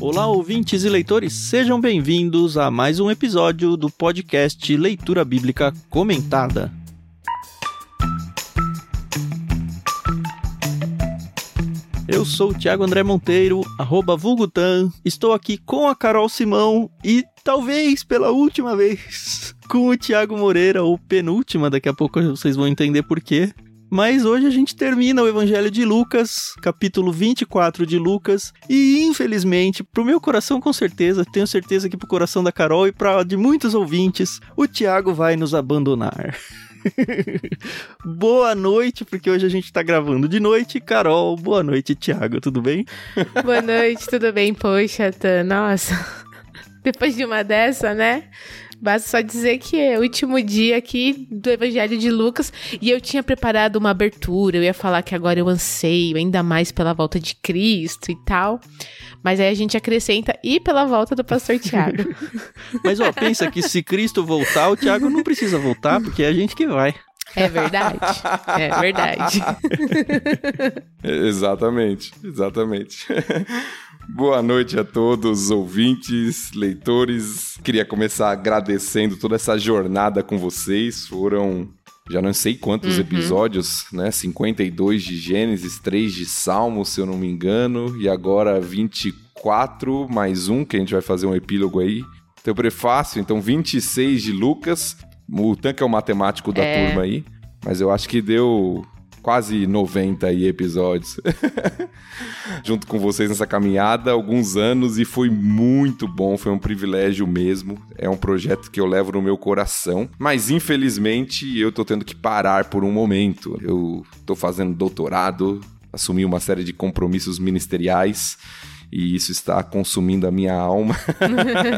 Olá, ouvintes e leitores, sejam bem-vindos a mais um episódio do podcast Leitura Bíblica Comentada. Eu sou o Thiago André Monteiro, arroba Vulgutan, estou aqui com a Carol Simão e talvez pela última vez com o Thiago Moreira, ou penúltima, daqui a pouco vocês vão entender por quê. Mas hoje a gente termina o Evangelho de Lucas, capítulo 24 de Lucas, e infelizmente, pro meu coração com certeza, tenho certeza que pro coração da Carol e para de muitos ouvintes, o Tiago vai nos abandonar. boa noite, porque hoje a gente tá gravando de noite. Carol, boa noite, Tiago, tudo bem? Boa noite, tudo bem? Poxa, tá, nossa. Depois de uma dessa, né? Basta só dizer que é o último dia aqui do Evangelho de Lucas e eu tinha preparado uma abertura, eu ia falar que agora eu anseio ainda mais pela volta de Cristo e tal. Mas aí a gente acrescenta e pela volta do pastor Tiago. Mas ó, pensa que se Cristo voltar, o Tiago não precisa voltar, porque é a gente que vai. É verdade. É verdade. exatamente, exatamente. Boa noite a todos, ouvintes, leitores. Queria começar agradecendo toda essa jornada com vocês. Foram já não sei quantos uhum. episódios, né? 52 de Gênesis, 3 de Salmos, se eu não me engano, e agora 24 mais um, que a gente vai fazer um epílogo aí. Teu prefácio, então 26 de Lucas. O Tanque é o matemático da é. turma aí, mas eu acho que deu quase 90 episódios junto com vocês nessa caminhada, alguns anos e foi muito bom, foi um privilégio mesmo. É um projeto que eu levo no meu coração, mas infelizmente eu tô tendo que parar por um momento. Eu tô fazendo doutorado, assumi uma série de compromissos ministeriais e isso está consumindo a minha alma.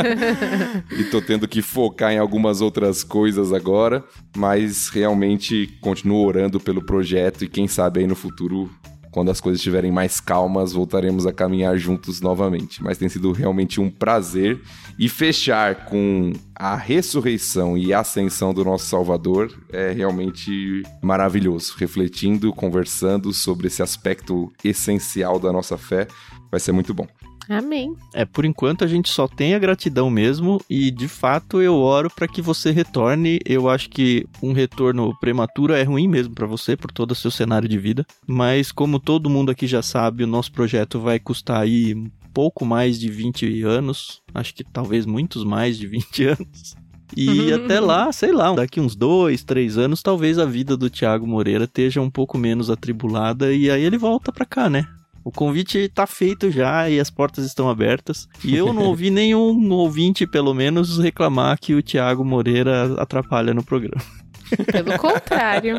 e tô tendo que focar em algumas outras coisas agora, mas realmente continuo orando pelo projeto e quem sabe aí no futuro quando as coisas estiverem mais calmas, voltaremos a caminhar juntos novamente. Mas tem sido realmente um prazer. E fechar com a ressurreição e a ascensão do nosso Salvador é realmente maravilhoso. Refletindo, conversando sobre esse aspecto essencial da nossa fé, vai ser muito bom. Amém. É, por enquanto a gente só tem a gratidão mesmo e de fato eu oro para que você retorne. Eu acho que um retorno prematuro é ruim mesmo para você por todo o seu cenário de vida, mas como todo mundo aqui já sabe, o nosso projeto vai custar aí pouco mais de 20 anos, acho que talvez muitos mais de 20 anos. E até lá, sei lá, daqui uns dois, três anos, talvez a vida do Thiago Moreira esteja um pouco menos atribulada e aí ele volta pra cá, né? O convite tá feito já e as portas estão abertas. E eu não ouvi nenhum ouvinte, pelo menos, reclamar que o Thiago Moreira atrapalha no programa. Pelo contrário.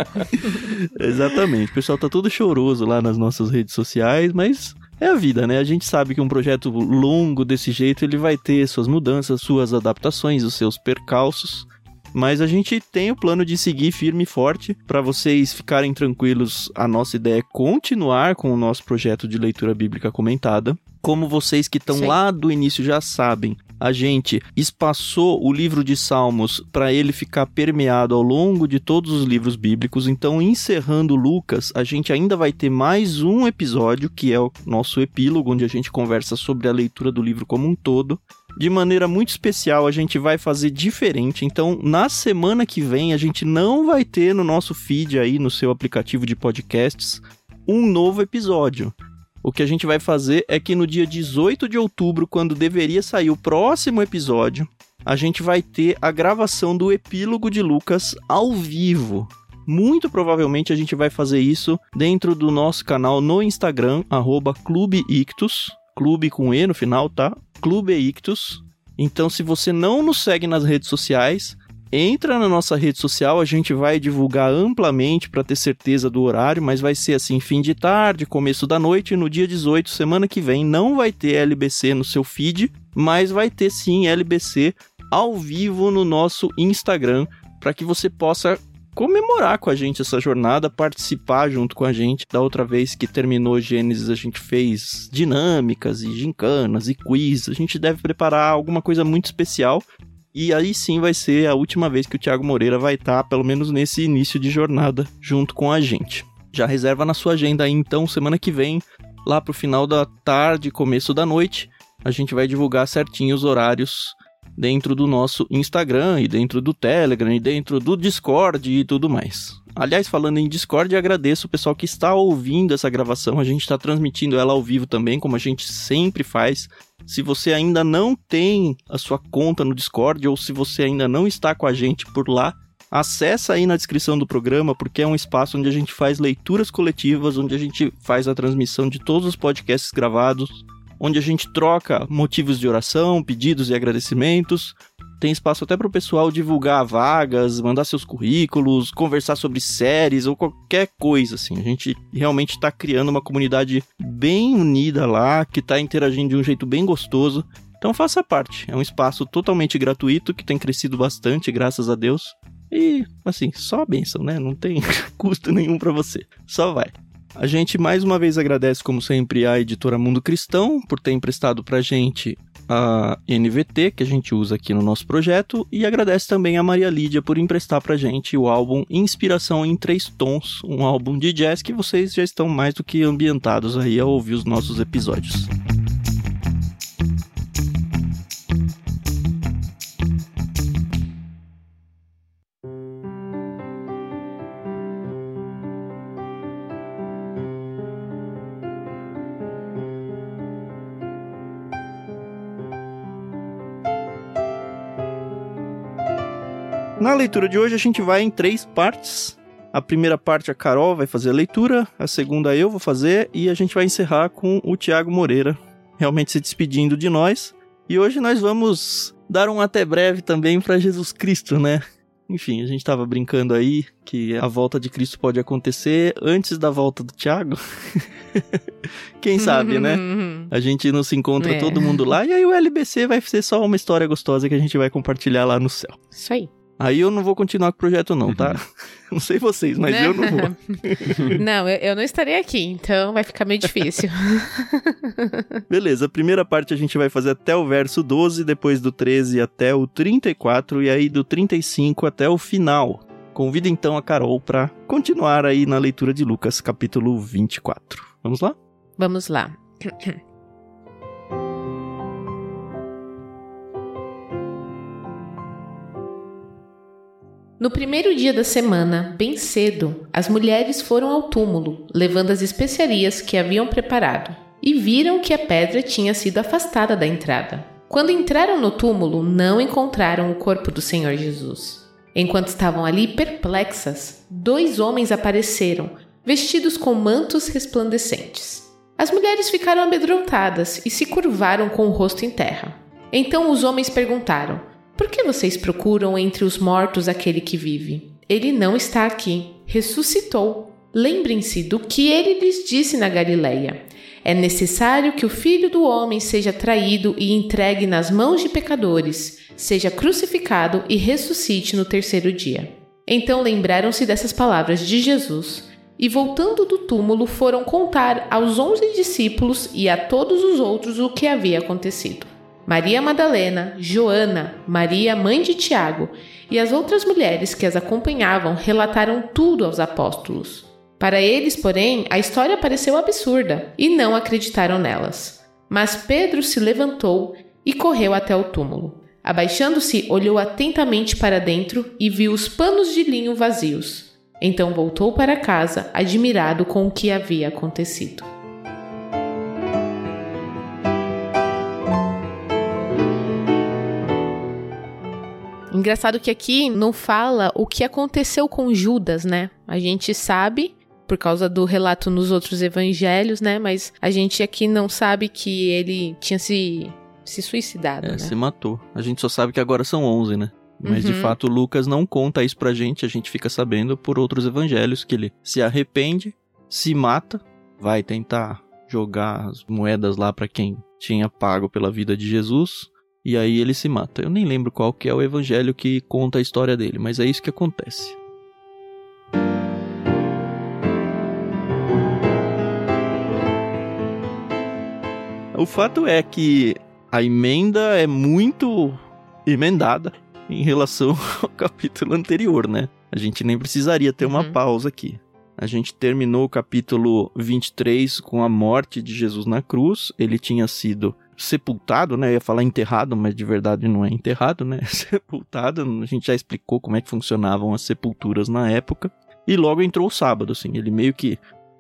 Exatamente. O pessoal tá todo choroso lá nas nossas redes sociais, mas é a vida, né? A gente sabe que um projeto longo desse jeito ele vai ter suas mudanças, suas adaptações, os seus percalços. Mas a gente tem o plano de seguir firme e forte para vocês ficarem tranquilos. A nossa ideia é continuar com o nosso projeto de leitura bíblica comentada. Como vocês que estão lá do início já sabem, a gente espaçou o livro de Salmos para ele ficar permeado ao longo de todos os livros bíblicos. Então, encerrando Lucas, a gente ainda vai ter mais um episódio, que é o nosso epílogo, onde a gente conversa sobre a leitura do livro como um todo de maneira muito especial, a gente vai fazer diferente. Então, na semana que vem, a gente não vai ter no nosso feed aí, no seu aplicativo de podcasts, um novo episódio. O que a gente vai fazer é que no dia 18 de outubro, quando deveria sair o próximo episódio, a gente vai ter a gravação do epílogo de Lucas ao vivo. Muito provavelmente a gente vai fazer isso dentro do nosso canal no Instagram, arroba Clube Ictus, clube com E no final, tá? Clube Ictus. Então, se você não nos segue nas redes sociais, entra na nossa rede social, a gente vai divulgar amplamente para ter certeza do horário, mas vai ser assim, fim de tarde, começo da noite, no dia 18, semana que vem, não vai ter LBC no seu feed, mas vai ter sim LBC ao vivo no nosso Instagram, para que você possa comemorar com a gente essa jornada, participar junto com a gente. Da outra vez que terminou Gênesis, a gente fez dinâmicas e gincanas e quiz. A gente deve preparar alguma coisa muito especial. E aí sim vai ser a última vez que o Thiago Moreira vai estar, pelo menos nesse início de jornada, junto com a gente. Já reserva na sua agenda aí, então, semana que vem, lá pro final da tarde, começo da noite, a gente vai divulgar certinho os horários dentro do nosso Instagram e dentro do Telegram e dentro do Discord e tudo mais. Aliás, falando em Discord, agradeço o pessoal que está ouvindo essa gravação. A gente está transmitindo ela ao vivo também, como a gente sempre faz. Se você ainda não tem a sua conta no Discord ou se você ainda não está com a gente por lá, acessa aí na descrição do programa, porque é um espaço onde a gente faz leituras coletivas, onde a gente faz a transmissão de todos os podcasts gravados, onde a gente troca motivos de oração, pedidos e agradecimentos. Tem espaço até para o pessoal divulgar vagas, mandar seus currículos, conversar sobre séries ou qualquer coisa assim. A gente realmente está criando uma comunidade bem unida lá, que está interagindo de um jeito bem gostoso. Então faça parte. É um espaço totalmente gratuito que tem crescido bastante, graças a Deus. E assim, só a bênção, né? Não tem custo nenhum para você. Só vai. A gente mais uma vez agradece, como sempre, a editora Mundo Cristão por ter emprestado pra gente a NVT que a gente usa aqui no nosso projeto e agradece também a Maria Lídia por emprestar pra gente o álbum Inspiração em Três Tons, um álbum de jazz que vocês já estão mais do que ambientados aí a ouvir os nossos episódios. Na leitura de hoje a gente vai em três partes. A primeira parte a Carol vai fazer a leitura, a segunda eu vou fazer e a gente vai encerrar com o Tiago Moreira realmente se despedindo de nós. E hoje nós vamos dar um até breve também para Jesus Cristo, né? Enfim, a gente estava brincando aí que a volta de Cristo pode acontecer antes da volta do Tiago. Quem sabe, né? A gente não se encontra é. todo mundo lá e aí o LBC vai ser só uma história gostosa que a gente vai compartilhar lá no céu. Isso aí. Aí eu não vou continuar com o projeto, não, tá? Não sei vocês, mas eu não vou. não, eu, eu, não estarei aqui, então vai ficar meio difícil. Beleza, a primeira parte a gente vai fazer até o verso 12, depois do 13 até o 34, e aí do 35 até o final. Convido então a Carol para continuar aí na leitura de Lucas, capítulo 24. Vamos lá? Vamos lá. No primeiro dia da semana, bem cedo, as mulheres foram ao túmulo, levando as especiarias que haviam preparado, e viram que a pedra tinha sido afastada da entrada. Quando entraram no túmulo, não encontraram o corpo do Senhor Jesus. Enquanto estavam ali perplexas, dois homens apareceram, vestidos com mantos resplandecentes. As mulheres ficaram amedrontadas e se curvaram com o rosto em terra. Então os homens perguntaram: por que vocês procuram entre os mortos aquele que vive? Ele não está aqui, ressuscitou. Lembrem-se do que ele lhes disse na Galileia. É necessário que o filho do homem seja traído e entregue nas mãos de pecadores, seja crucificado e ressuscite no terceiro dia. Então lembraram-se dessas palavras de Jesus e, voltando do túmulo, foram contar aos onze discípulos e a todos os outros o que havia acontecido. Maria Madalena, Joana, Maria, mãe de Tiago, e as outras mulheres que as acompanhavam relataram tudo aos apóstolos. Para eles, porém, a história pareceu absurda e não acreditaram nelas. Mas Pedro se levantou e correu até o túmulo. Abaixando-se, olhou atentamente para dentro e viu os panos de linho vazios. Então voltou para casa, admirado com o que havia acontecido. Engraçado que aqui não fala o que aconteceu com Judas, né? A gente sabe por causa do relato nos outros evangelhos, né? Mas a gente aqui não sabe que ele tinha se, se suicidado, é, né? se matou. A gente só sabe que agora são 11, né? Mas uhum. de fato Lucas não conta isso pra gente, a gente fica sabendo por outros evangelhos que ele se arrepende, se mata, vai tentar jogar as moedas lá para quem tinha pago pela vida de Jesus, e aí ele se mata. Eu nem lembro qual que é o evangelho que conta a história dele, mas é isso que acontece. O fato é que a emenda é muito emendada em relação ao capítulo anterior, né? A gente nem precisaria ter uma uhum. pausa aqui. A gente terminou o capítulo 23 com a morte de Jesus na cruz. Ele tinha sido sepultado, né? Eu ia falar enterrado, mas de verdade não é enterrado, né? sepultado. A gente já explicou como é que funcionavam as sepulturas na época. E logo entrou o sábado, assim. Ele meio que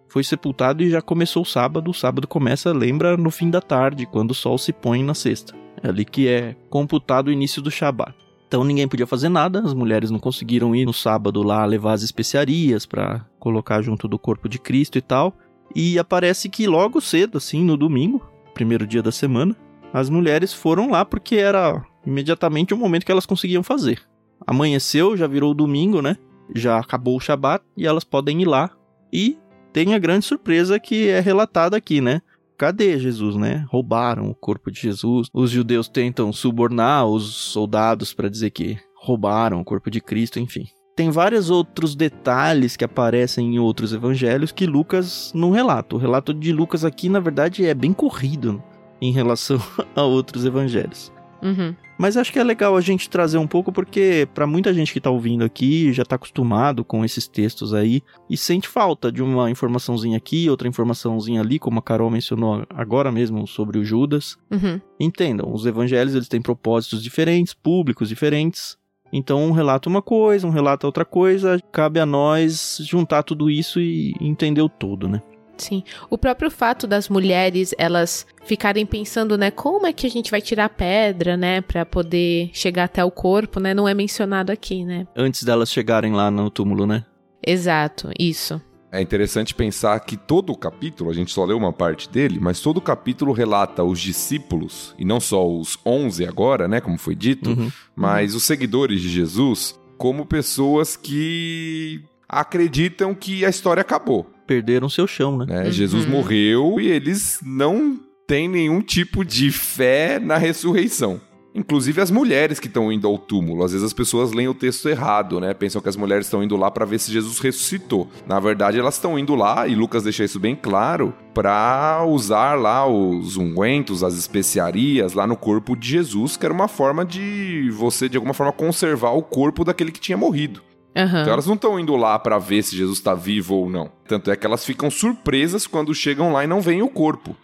foi sepultado e já começou o sábado. O sábado começa, lembra, no fim da tarde, quando o sol se põe na sexta. É ali que é computado o início do Shabat. Então ninguém podia fazer nada, as mulheres não conseguiram ir no sábado lá levar as especiarias para colocar junto do corpo de Cristo e tal. E aparece que logo cedo, assim, no domingo, primeiro dia da semana, as mulheres foram lá porque era imediatamente o momento que elas conseguiam fazer. Amanheceu, já virou domingo, né? Já acabou o Shabat e elas podem ir lá. E tem a grande surpresa que é relatada aqui, né? cadê Jesus, né? Roubaram o corpo de Jesus. Os judeus tentam subornar os soldados para dizer que roubaram o corpo de Cristo, enfim. Tem vários outros detalhes que aparecem em outros evangelhos que Lucas não relata. O relato de Lucas aqui, na verdade, é bem corrido em relação a outros evangelhos. Uhum. Mas acho que é legal a gente trazer um pouco, porque para muita gente que tá ouvindo aqui, já tá acostumado com esses textos aí, e sente falta de uma informaçãozinha aqui, outra informaçãozinha ali, como a Carol mencionou agora mesmo sobre o Judas. Uhum. Entendam, os evangelhos eles têm propósitos diferentes, públicos diferentes. Então um relata uma coisa, um relata outra coisa, cabe a nós juntar tudo isso e entender o todo, né? Sim. O próprio fato das mulheres, elas ficarem pensando, né, como é que a gente vai tirar a pedra, né, para poder chegar até o corpo, né, não é mencionado aqui, né? Antes delas chegarem lá no túmulo, né? Exato, isso. É interessante pensar que todo o capítulo, a gente só leu uma parte dele, mas todo o capítulo relata os discípulos, e não só os 11 agora, né, como foi dito, Uhum. mas os seguidores de Jesus como pessoas que acreditam que a história acabou. Perderam seu chão, né? Uhum. Jesus morreu e eles não têm nenhum tipo de fé na ressurreição. Inclusive as mulheres que estão indo ao túmulo. Às vezes as pessoas leem o texto errado, né? Pensam que as mulheres estão indo lá para ver se Jesus ressuscitou. Na verdade, elas estão indo lá, e Lucas deixa isso bem claro, para usar lá os ungüentos, as especiarias lá no corpo de Jesus, que era uma forma de você, de alguma forma, conservar o corpo daquele que tinha morrido. Aham. Então elas não estão indo lá para ver se Jesus está vivo ou não. Tanto é que elas ficam surpresas quando chegam lá e não veem o corpo.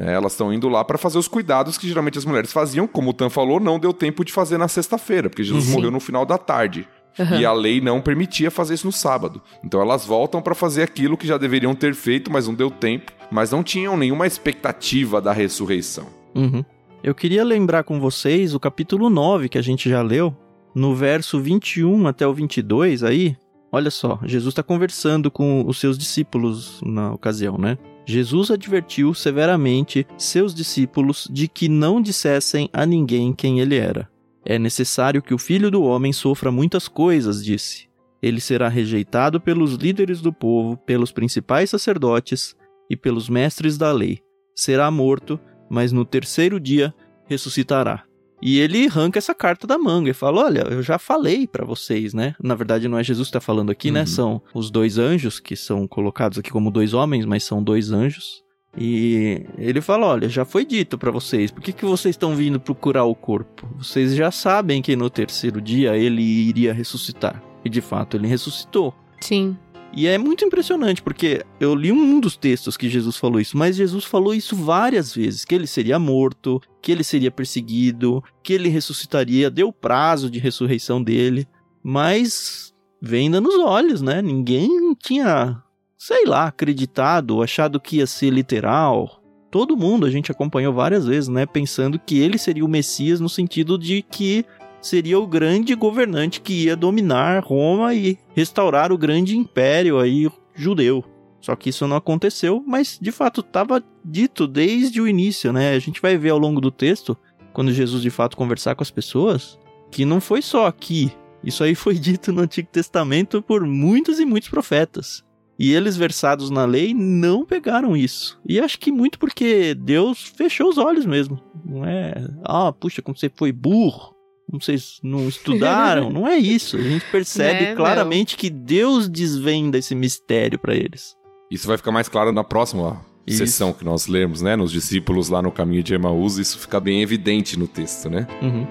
É, elas estão indo lá para fazer os cuidados que geralmente as mulheres faziam. Como o Tan falou, não deu tempo de fazer na sexta-feira, porque Jesus Sim. morreu no final da tarde. Aham. E a lei não permitia fazer isso no sábado. Então elas voltam para fazer aquilo que já deveriam ter feito, mas não deu tempo. Mas não tinham nenhuma expectativa da ressurreição. Uhum. Eu queria lembrar com vocês o capítulo 9 que a gente já leu, no verso 21 até o 22 aí. Olha só, Jesus está conversando com os seus discípulos na ocasião, né? Jesus advertiu severamente seus discípulos de que não dissessem a ninguém quem ele era. É necessário que o filho do homem sofra muitas coisas, disse. Ele será rejeitado pelos líderes do povo, pelos principais sacerdotes e pelos mestres da lei. Será morto mas no terceiro dia ressuscitará. E ele arranca essa carta da manga e fala: Olha, eu já falei pra vocês, né? Na verdade, não é Jesus que tá falando aqui, né? Uhum. São os dois anjos, que são colocados aqui como dois homens, mas são dois anjos. E ele fala: Olha, já foi dito pra vocês, por que, que vocês estão vindo procurar o corpo? Vocês já sabem que no terceiro dia ele iria ressuscitar. E de fato, ele ressuscitou. Sim. E é muito impressionante, porque eu li um dos textos que Jesus falou isso, mas Jesus falou isso várias vezes: que ele seria morto, que ele seria perseguido, que ele ressuscitaria, deu prazo de ressurreição dele, mas venda nos olhos, né? Ninguém tinha, sei lá, acreditado, achado que ia ser literal. Todo mundo a gente acompanhou várias vezes, né? Pensando que ele seria o Messias no sentido de que seria o grande governante que ia dominar Roma e restaurar o grande império aí judeu. Só que isso não aconteceu, mas de fato estava dito desde o início, né? A gente vai ver ao longo do texto, quando Jesus de fato conversar com as pessoas, que não foi só aqui. Isso aí foi dito no Antigo Testamento por muitos e muitos profetas. E eles, versados na lei, não pegaram isso. E acho que muito porque Deus fechou os olhos mesmo. Não é, ah, puxa, como você foi burro como vocês não estudaram, não é isso. A gente percebe Né, claramente que Deus desvenda esse mistério para eles. Isso vai ficar mais claro na próxima Isso. sessão que nós lermos, né? Nos discípulos lá no caminho de Emaús, isso fica bem evidente no texto, né? Uhum.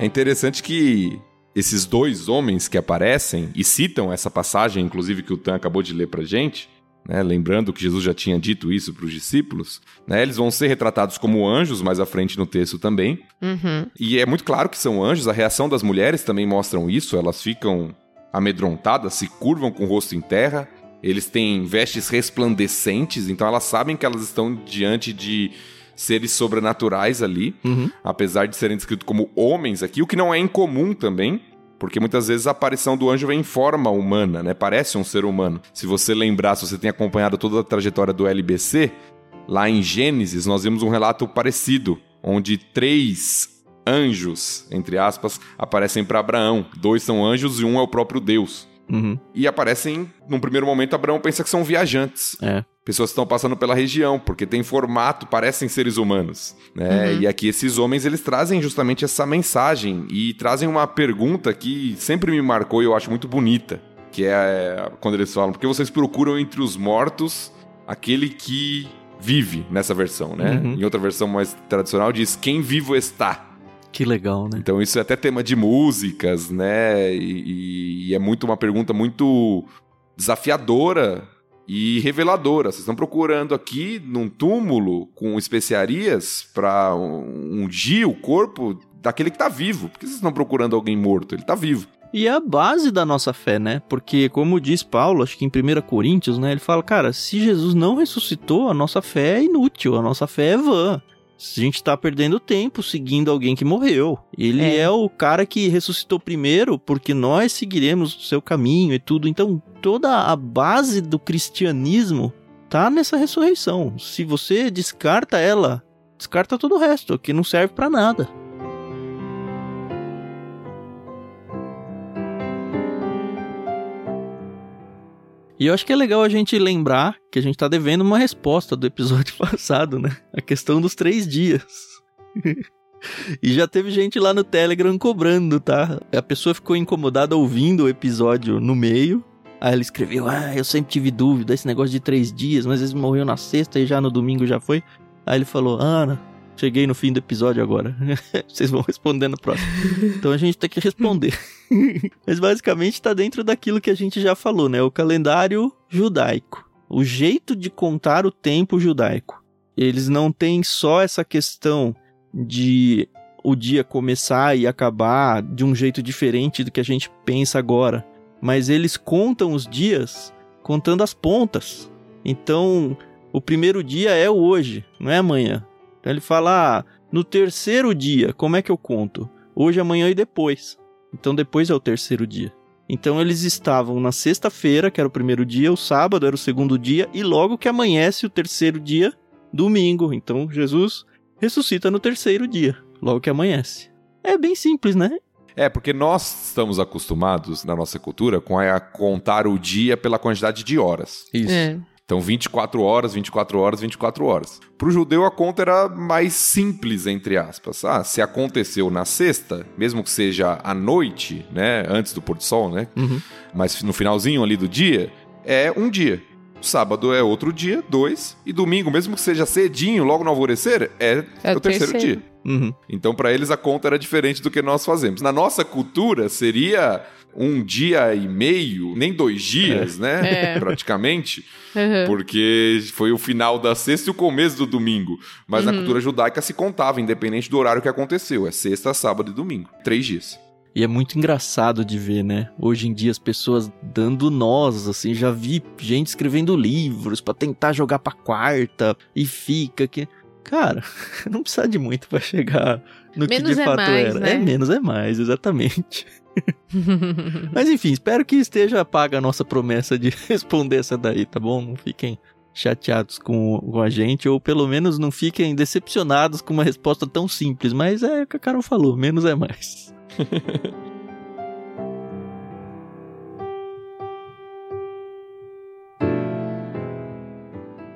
É interessante que esses dois homens que aparecem e citam essa passagem, inclusive que o Tan acabou de ler pra gente, né, lembrando que Jesus já tinha dito isso para os discípulos, né, eles vão ser retratados como anjos mais à frente no texto também. Uhum. E é muito claro que são anjos, a reação das mulheres também mostram isso, elas ficam amedrontadas, se curvam com o rosto em terra, eles têm vestes resplandecentes, então elas sabem que elas estão diante de seres sobrenaturais ali, Uhum. apesar de serem descritos como homens aqui, o que não é incomum também, porque muitas vezes a aparição do anjo vem em forma humana, né? Parece um ser humano. Se você lembrar, se você tem acompanhado toda a trajetória do LBC, lá em Gênesis nós vimos um relato parecido, onde três anjos, entre aspas, aparecem para Abraão. Dois são anjos e um é o próprio Deus. Uhum. E aparecem, num primeiro momento, Abraão pensa que são viajantes. É. Pessoas que estão passando pela região, porque tem formato, parecem seres humanos. Né? Uhum. E aqui esses homens, eles trazem justamente essa mensagem e trazem uma pergunta que sempre me marcou e eu acho muito bonita. Que é quando eles falam, porque vocês procuram entre os mortos aquele que vive nessa versão, né? Uhum. Em outra versão mais tradicional diz quem vivo está. Que legal, né? Então isso é até tema de músicas, né? E, e é muito uma pergunta muito desafiadora e reveladora. Vocês estão procurando aqui num túmulo com especiarias para ungir o corpo daquele que está vivo. Por que vocês estão procurando alguém morto? Ele está vivo. E é a base da nossa fé, né? Porque, como diz Paulo, acho que em 1 Coríntios, né? Ele fala, cara, se Jesus não ressuscitou, a nossa fé é inútil, a nossa fé é vã. A gente tá perdendo tempo seguindo alguém que morreu. Ele é. É. o cara que ressuscitou primeiro, porque nós seguiremos o seu caminho e tudo. Então, toda a base do cristianismo tá nessa ressurreição. Se você descarta ela, descarta todo o resto, que não serve pra nada. E eu acho que é legal a gente lembrar que a gente tá devendo uma resposta do episódio passado, né? A questão dos três dias. e já teve gente lá no Telegram cobrando, tá? A pessoa ficou incomodada ouvindo o episódio no meio. Aí ela escreveu: Ah, eu sempre tive dúvida, esse negócio de três dias, mas eles morreu na sexta e já no domingo já foi. Aí ele falou: Ana, cheguei no fim do episódio agora. Vocês vão responder no próximo. Então a gente tem que responder. Mas basicamente tá dentro daquilo que a gente já falou, né? O calendário judaico. O jeito de contar o tempo judaico. Eles não têm só essa questão de o dia começar e acabar de um jeito diferente do que a gente pensa agora. Mas eles contam os dias contando as pontas. Então, o primeiro dia é o hoje, não é amanhã. Então ele fala, ah, no terceiro dia, como é que eu conto? Hoje, amanhã e depois. Então depois é o terceiro dia. Então eles estavam na sexta-feira, que era o primeiro dia, o sábado era o segundo dia, e logo que amanhece o terceiro dia, domingo. Então Jesus ressuscita no terceiro dia, logo que amanhece. É bem simples, né? É, porque nós estamos acostumados na nossa cultura com a contar o dia pela quantidade de horas. Isso. É. Então, 24 horas, 24 horas, 24 horas. Para o judeu, a conta era mais simples, entre aspas. Ah, se aconteceu na sexta, mesmo que seja à noite, né? Antes do pôr do sol, né? Uhum. Mas no finalzinho ali do dia, é um dia. Sábado é outro dia, dois. E domingo, mesmo que seja cedinho, logo no alvorecer, é, É o terceiro. dia. Uhum. Então, para eles, a conta era diferente do que nós fazemos. Na nossa cultura, seria um dia e meio, nem dois dias, né? É. Praticamente. Uhum. Porque foi o final da sexta e o começo do domingo. Mas na cultura judaica se contava, independente do horário que aconteceu. É sexta, sábado e domingo. Três dias. E é muito engraçado de ver, né? Hoje em dia as pessoas dando nós, assim, já vi gente escrevendo livros pra tentar jogar pra quarta e fica que cara, não precisa de muito pra chegar no Menos que de é fato mais, era. né? É menos é mais, exatamente. Mas enfim, espero que esteja paga a nossa promessa de responder essa daí, tá bom? Não fiquem chateados com, com a gente, ou pelo menos não fiquem decepcionados com uma resposta tão simples. Mas é o que a Carol falou, menos é mais.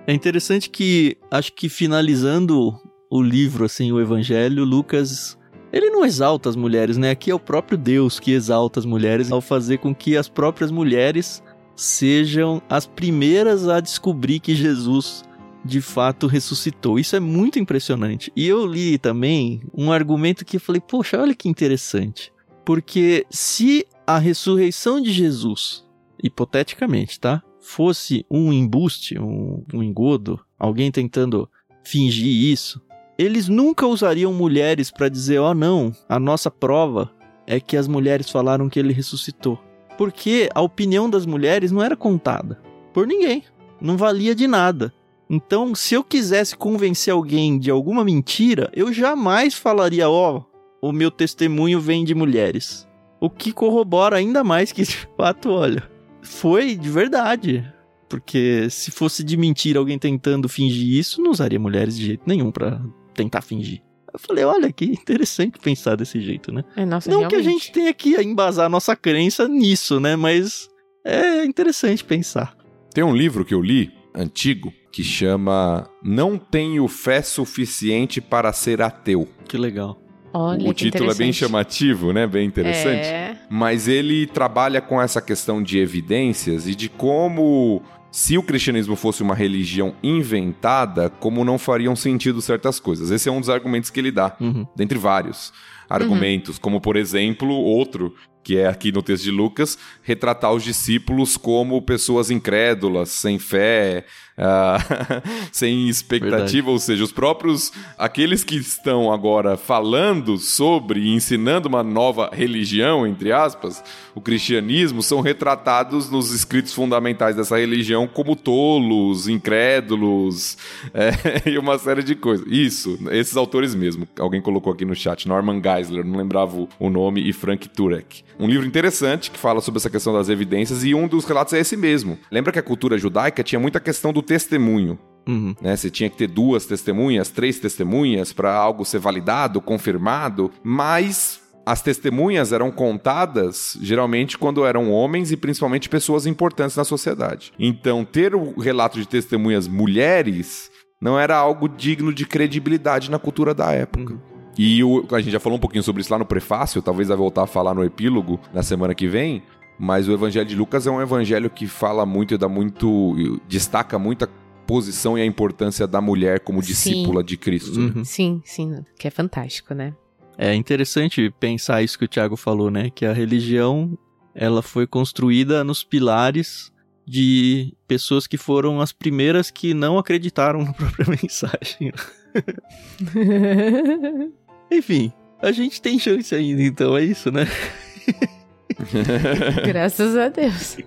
É interessante que, acho que finalizando o livro, assim, o Evangelho, Lucas, ele não exalta as mulheres, né? Aqui é o próprio Deus que exalta as mulheres ao fazer com que as próprias mulheres sejam as primeiras a descobrir que Jesus de fato ressuscitou. Isso é muito impressionante. E eu li também um argumento que eu falei, poxa, olha que interessante. Porque se a ressurreição de Jesus, hipoteticamente, tá? Fosse um embuste, um, um engodo, alguém tentando fingir isso, eles nunca usariam mulheres para dizer, ó oh, não, a nossa prova é que as mulheres falaram que ele ressuscitou. Porque a opinião das mulheres não era contada por ninguém, não valia de nada. Então, se eu quisesse convencer alguém de alguma mentira, eu jamais falaria, ó, oh, o meu testemunho vem de mulheres. O que corrobora ainda mais que, de fato, olha, foi de verdade. Porque se fosse de mentira alguém tentando fingir isso, não usaria mulheres de jeito nenhum para tentar fingir. Eu falei, olha que interessante pensar desse jeito, né? É, nossa, não realmente. que a gente tenha que embasar nossa crença nisso, né? Mas é interessante pensar. Tem um livro que eu li, antigo, que chama Não Tenho Fé Suficiente para Ser Ateu. Que legal. Olha, o título é bem chamativo, né? Bem interessante. É. Mas ele trabalha com essa questão de evidências e de como se o cristianismo fosse uma religião inventada, como não fariam sentido certas coisas. Esse é um dos argumentos que ele dá, Uhum. dentre vários argumentos, como por exemplo, outro que é aqui no texto de Lucas, retratar os discípulos como pessoas incrédulas, sem fé, ah, sem expectativa, Verdade. ou seja, os próprios, aqueles que estão agora falando sobre e ensinando uma nova religião, entre aspas, o cristianismo, são retratados nos escritos fundamentais dessa religião como tolos, incrédulos, é, e uma série de coisas. Isso, esses autores mesmo. Alguém colocou aqui no chat, Norman Geisler, não lembrava o- o nome, e Frank Turek. Um livro interessante que fala sobre essa questão das evidências, e um dos relatos é esse mesmo. Lembra que a cultura judaica tinha muita questão do testemunho Uhum. né? Você tinha que ter duas testemunhas, três testemunhas para algo ser validado, confirmado, mas as testemunhas eram contadas geralmente quando eram homens e principalmente pessoas importantes na sociedade. Então, ter o relato de testemunhas mulheres não era algo digno de credibilidade na cultura da época. E o- a gente já falou um pouquinho sobre isso lá no prefácio, talvez vai voltar a falar no epílogo na semana que vem. Mas o Evangelho de Lucas é um evangelho que fala muito e dá muito. destaca muito a posição e a importância da mulher como Sim. discípula de Cristo. né? Uhum. Sim, sim, que é fantástico, né? É interessante pensar isso que o Tiago falou, né? Que a religião ela foi construída nos pilares de pessoas que foram as primeiras que não acreditaram na própria mensagem. Enfim, a gente tem chance ainda, então é isso, né? Graças a Deus.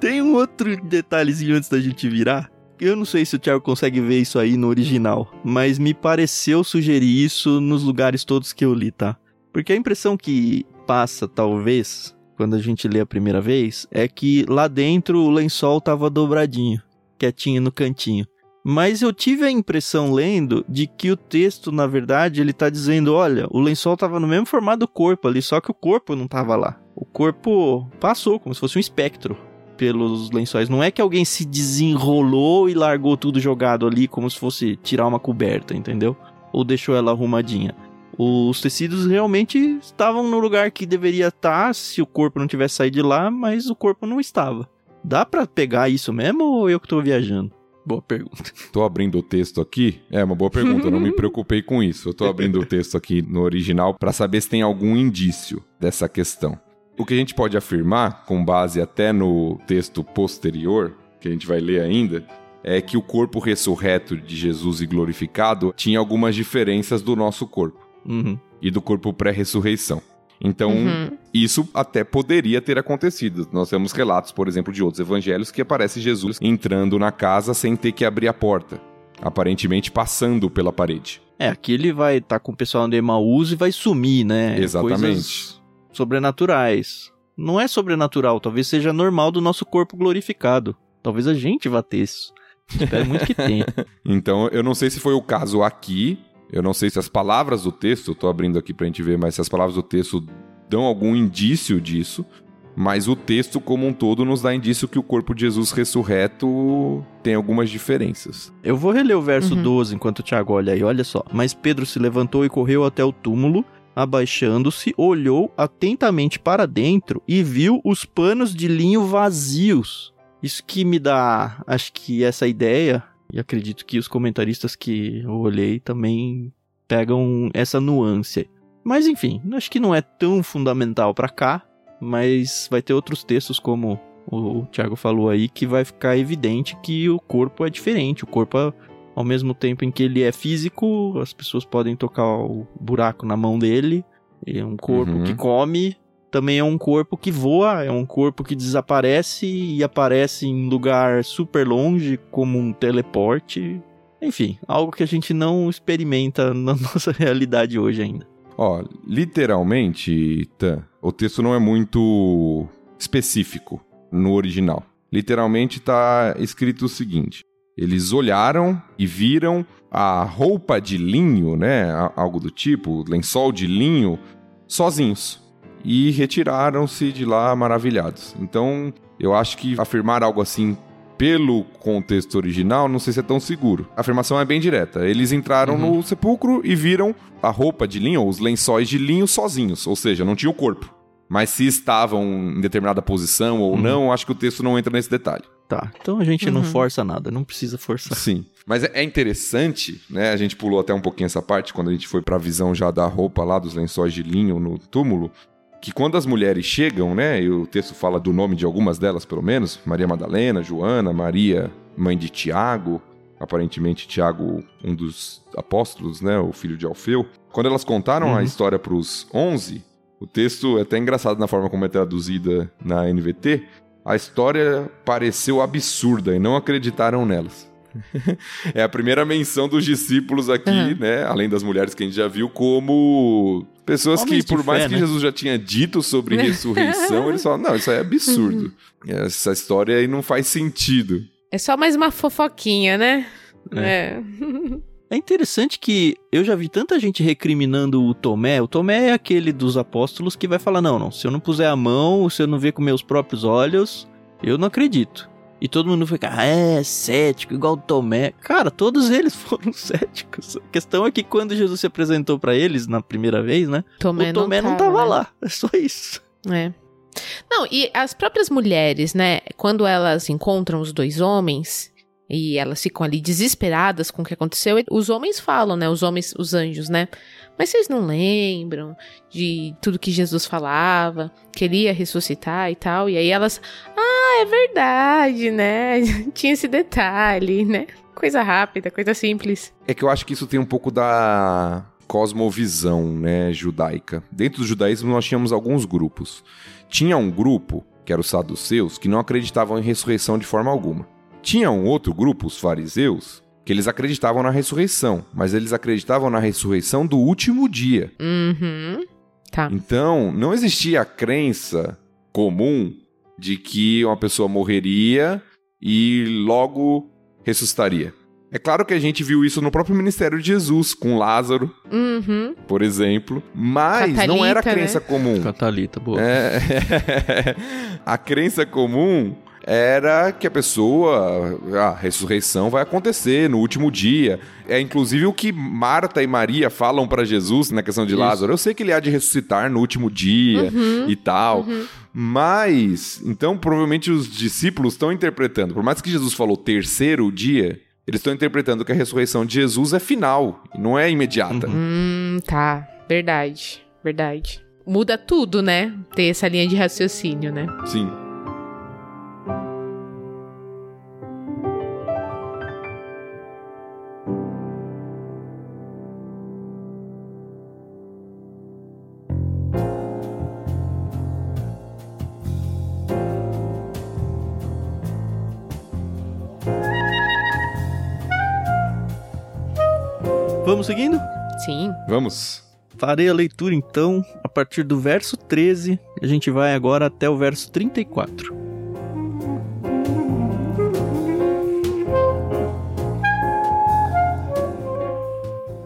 Tem um outro detalhezinho antes da gente virar. Eu não sei se o Thiago consegue ver isso aí no original, mas me pareceu sugerir isso nos lugares todos que eu li, tá? Porque a impressão que passa, talvez, quando a gente lê a primeira vez, é que lá dentro o lençol tava dobradinho, quietinho no cantinho. Mas eu tive a impressão lendo de que o texto, na verdade, ele tá dizendo, olha, o lençol tava no mesmo formato do corpo ali, só que o corpo não tava lá. O corpo passou como se fosse um espectro pelos lençóis. Não é que alguém se desenrolou e largou tudo jogado ali como se fosse tirar uma coberta, entendeu? Ou deixou ela arrumadinha. Os tecidos realmente estavam no lugar que deveria estar se o corpo não tivesse saído de lá, mas o corpo não estava. Dá pra pegar isso mesmo ou eu que tô viajando? Boa pergunta. Tô abrindo o texto aqui. É uma boa pergunta, eu não me preocupei com isso. Eu tô abrindo o texto aqui no original para saber se tem algum indício dessa questão. O que a gente pode afirmar, com base até no texto posterior, que a gente vai ler ainda, é que o corpo ressurreto de Jesus e glorificado tinha algumas diferenças do nosso corpo Uhum. e do corpo pré-ressurreição. Então, Uhum. Isso até poderia ter acontecido. Nós temos relatos, por exemplo, de outros evangelhos que aparece Jesus entrando na casa sem ter que abrir a porta, aparentemente passando pela parede. É, aqui ele vai estar com o pessoal do Emaús e vai sumir, né? Exatamente. Coisas sobrenaturais. Não é sobrenatural, talvez seja normal do nosso corpo glorificado. Talvez a gente vá ter isso. Espero muito que tenha. Então, eu não sei se foi o caso aqui, eu não sei se as palavras do texto, eu tô abrindo aqui pra gente ver, mas se as palavras do texto dão algum indício disso, mas o texto como um todo nos dá indício que o corpo de Jesus ressurreto tem algumas diferenças. Eu vou reler o verso Uhum. 12 enquanto o Tiago olha aí, olha só. Mas Pedro se levantou e correu até o túmulo abaixando-se, olhou atentamente para dentro e viu os panos de linho vazios. Isso que me dá, acho que essa ideia, e acredito que os comentaristas que eu olhei também pegam essa nuance. Mas enfim, acho que não é tão fundamental para cá, mas vai ter outros textos como o Thiago falou aí que vai ficar evidente que o corpo é diferente, o corpo ao mesmo tempo em que ele é físico, as pessoas podem tocar o buraco na mão dele. É um corpo uhum. que come, também é um corpo que voa, é um corpo que desaparece e aparece em lugar super longe, como um teleporte. Enfim, algo que a gente não experimenta na nossa realidade hoje ainda. Ó, literalmente, o texto não é muito específico no original. Literalmente está escrito o seguinte: eles olharam e viram a roupa de linho, né? Algo do tipo, lençol de linho, sozinhos. E retiraram-se de lá maravilhados. Então, eu acho que afirmar algo assim pelo contexto original, não sei se é tão seguro. A afirmação é bem direta. Eles entraram uhum. no sepulcro e viram a roupa de linho, ou os lençóis de linho sozinhos, ou seja, não tinha o corpo. Mas se estavam em determinada posição ou uhum. não, acho que o texto não entra nesse detalhe. Tá, então a gente uhum. não força nada, não precisa forçar. Sim. Mas é, é interessante, né? A gente pulou até um pouquinho essa parte quando a gente foi para a visão já da roupa lá dos lençóis de linho no túmulo, que quando as mulheres chegam, né, e o texto fala do nome de algumas delas pelo menos, Maria Madalena, Joana, Maria, mãe de Tiago, aparentemente Tiago, um dos apóstolos, né, o filho de Alfeu. Quando elas contaram uhum. a história para os 11, o texto é até engraçado na forma como é traduzida na NVT, a história pareceu absurda e não acreditaram nelas. é a primeira menção dos discípulos aqui, uhum. né? Além das mulheres que a gente já viu, como pessoas Homens que, por mais fé, que né? Jesus já tinha dito sobre ressurreição, eles falam: não, isso aí é absurdo. Essa história aí não faz sentido. É só mais uma fofoquinha, né? É. é. É interessante que eu já vi tanta gente recriminando o Tomé. O Tomé é aquele dos apóstolos que vai falar: não, não, se eu não puser a mão, se eu não ver com meus próprios olhos, eu não acredito. E todo mundo fica, ah, é, cético, igual o Tomé. Cara, todos eles foram céticos. A questão é que quando Jesus se apresentou para eles na primeira vez, né? Tomé o Tomé não, não tava né? lá. É só isso. É. Não, e as próprias mulheres, né? Quando elas encontram os dois homens, e elas ficam ali desesperadas com o que aconteceu. Os homens falam, né? Os homens, os anjos, né? Mas vocês não lembram de tudo que Jesus falava, que ele ia ressuscitar e tal? E aí elas, ah, é verdade, né? Tinha esse detalhe, né? Coisa rápida, coisa simples. É que eu acho que isso tem um pouco da cosmovisão, né, judaica. Dentro do judaísmo nós tínhamos alguns grupos. Tinha um grupo, que era os saduceus, que não acreditavam em ressurreição de forma alguma. Tinha um outro grupo, os fariseus, que eles acreditavam na ressurreição, mas eles acreditavam na ressurreição do último dia. Uhum. Tá. Então, não existia a crença comum de que uma pessoa morreria e logo ressuscitaria. É claro que a gente viu isso no próprio ministério de Jesus, com Lázaro, uhum. por exemplo, mas Catalita, não era a crença né? comum. Catalita, boa. É... a crença comum era que a pessoa, a ressurreição vai acontecer no último dia. É inclusive o que Marta e Maria falam para Jesus na questão de Isso. Lázaro. Eu sei que ele há de ressuscitar no último dia uhum, e tal. Uhum. Mas, então provavelmente os discípulos estão interpretando, por mais que Jesus falou terceiro dia, eles estão interpretando que a ressurreição de Jesus é final, não é imediata. Hum, tá. Verdade. Verdade. Muda tudo, né? Ter essa linha de raciocínio, né? Sim. Vamos seguindo? Sim. Vamos. Farei a leitura então a partir do verso 13. A gente vai agora até o verso 34.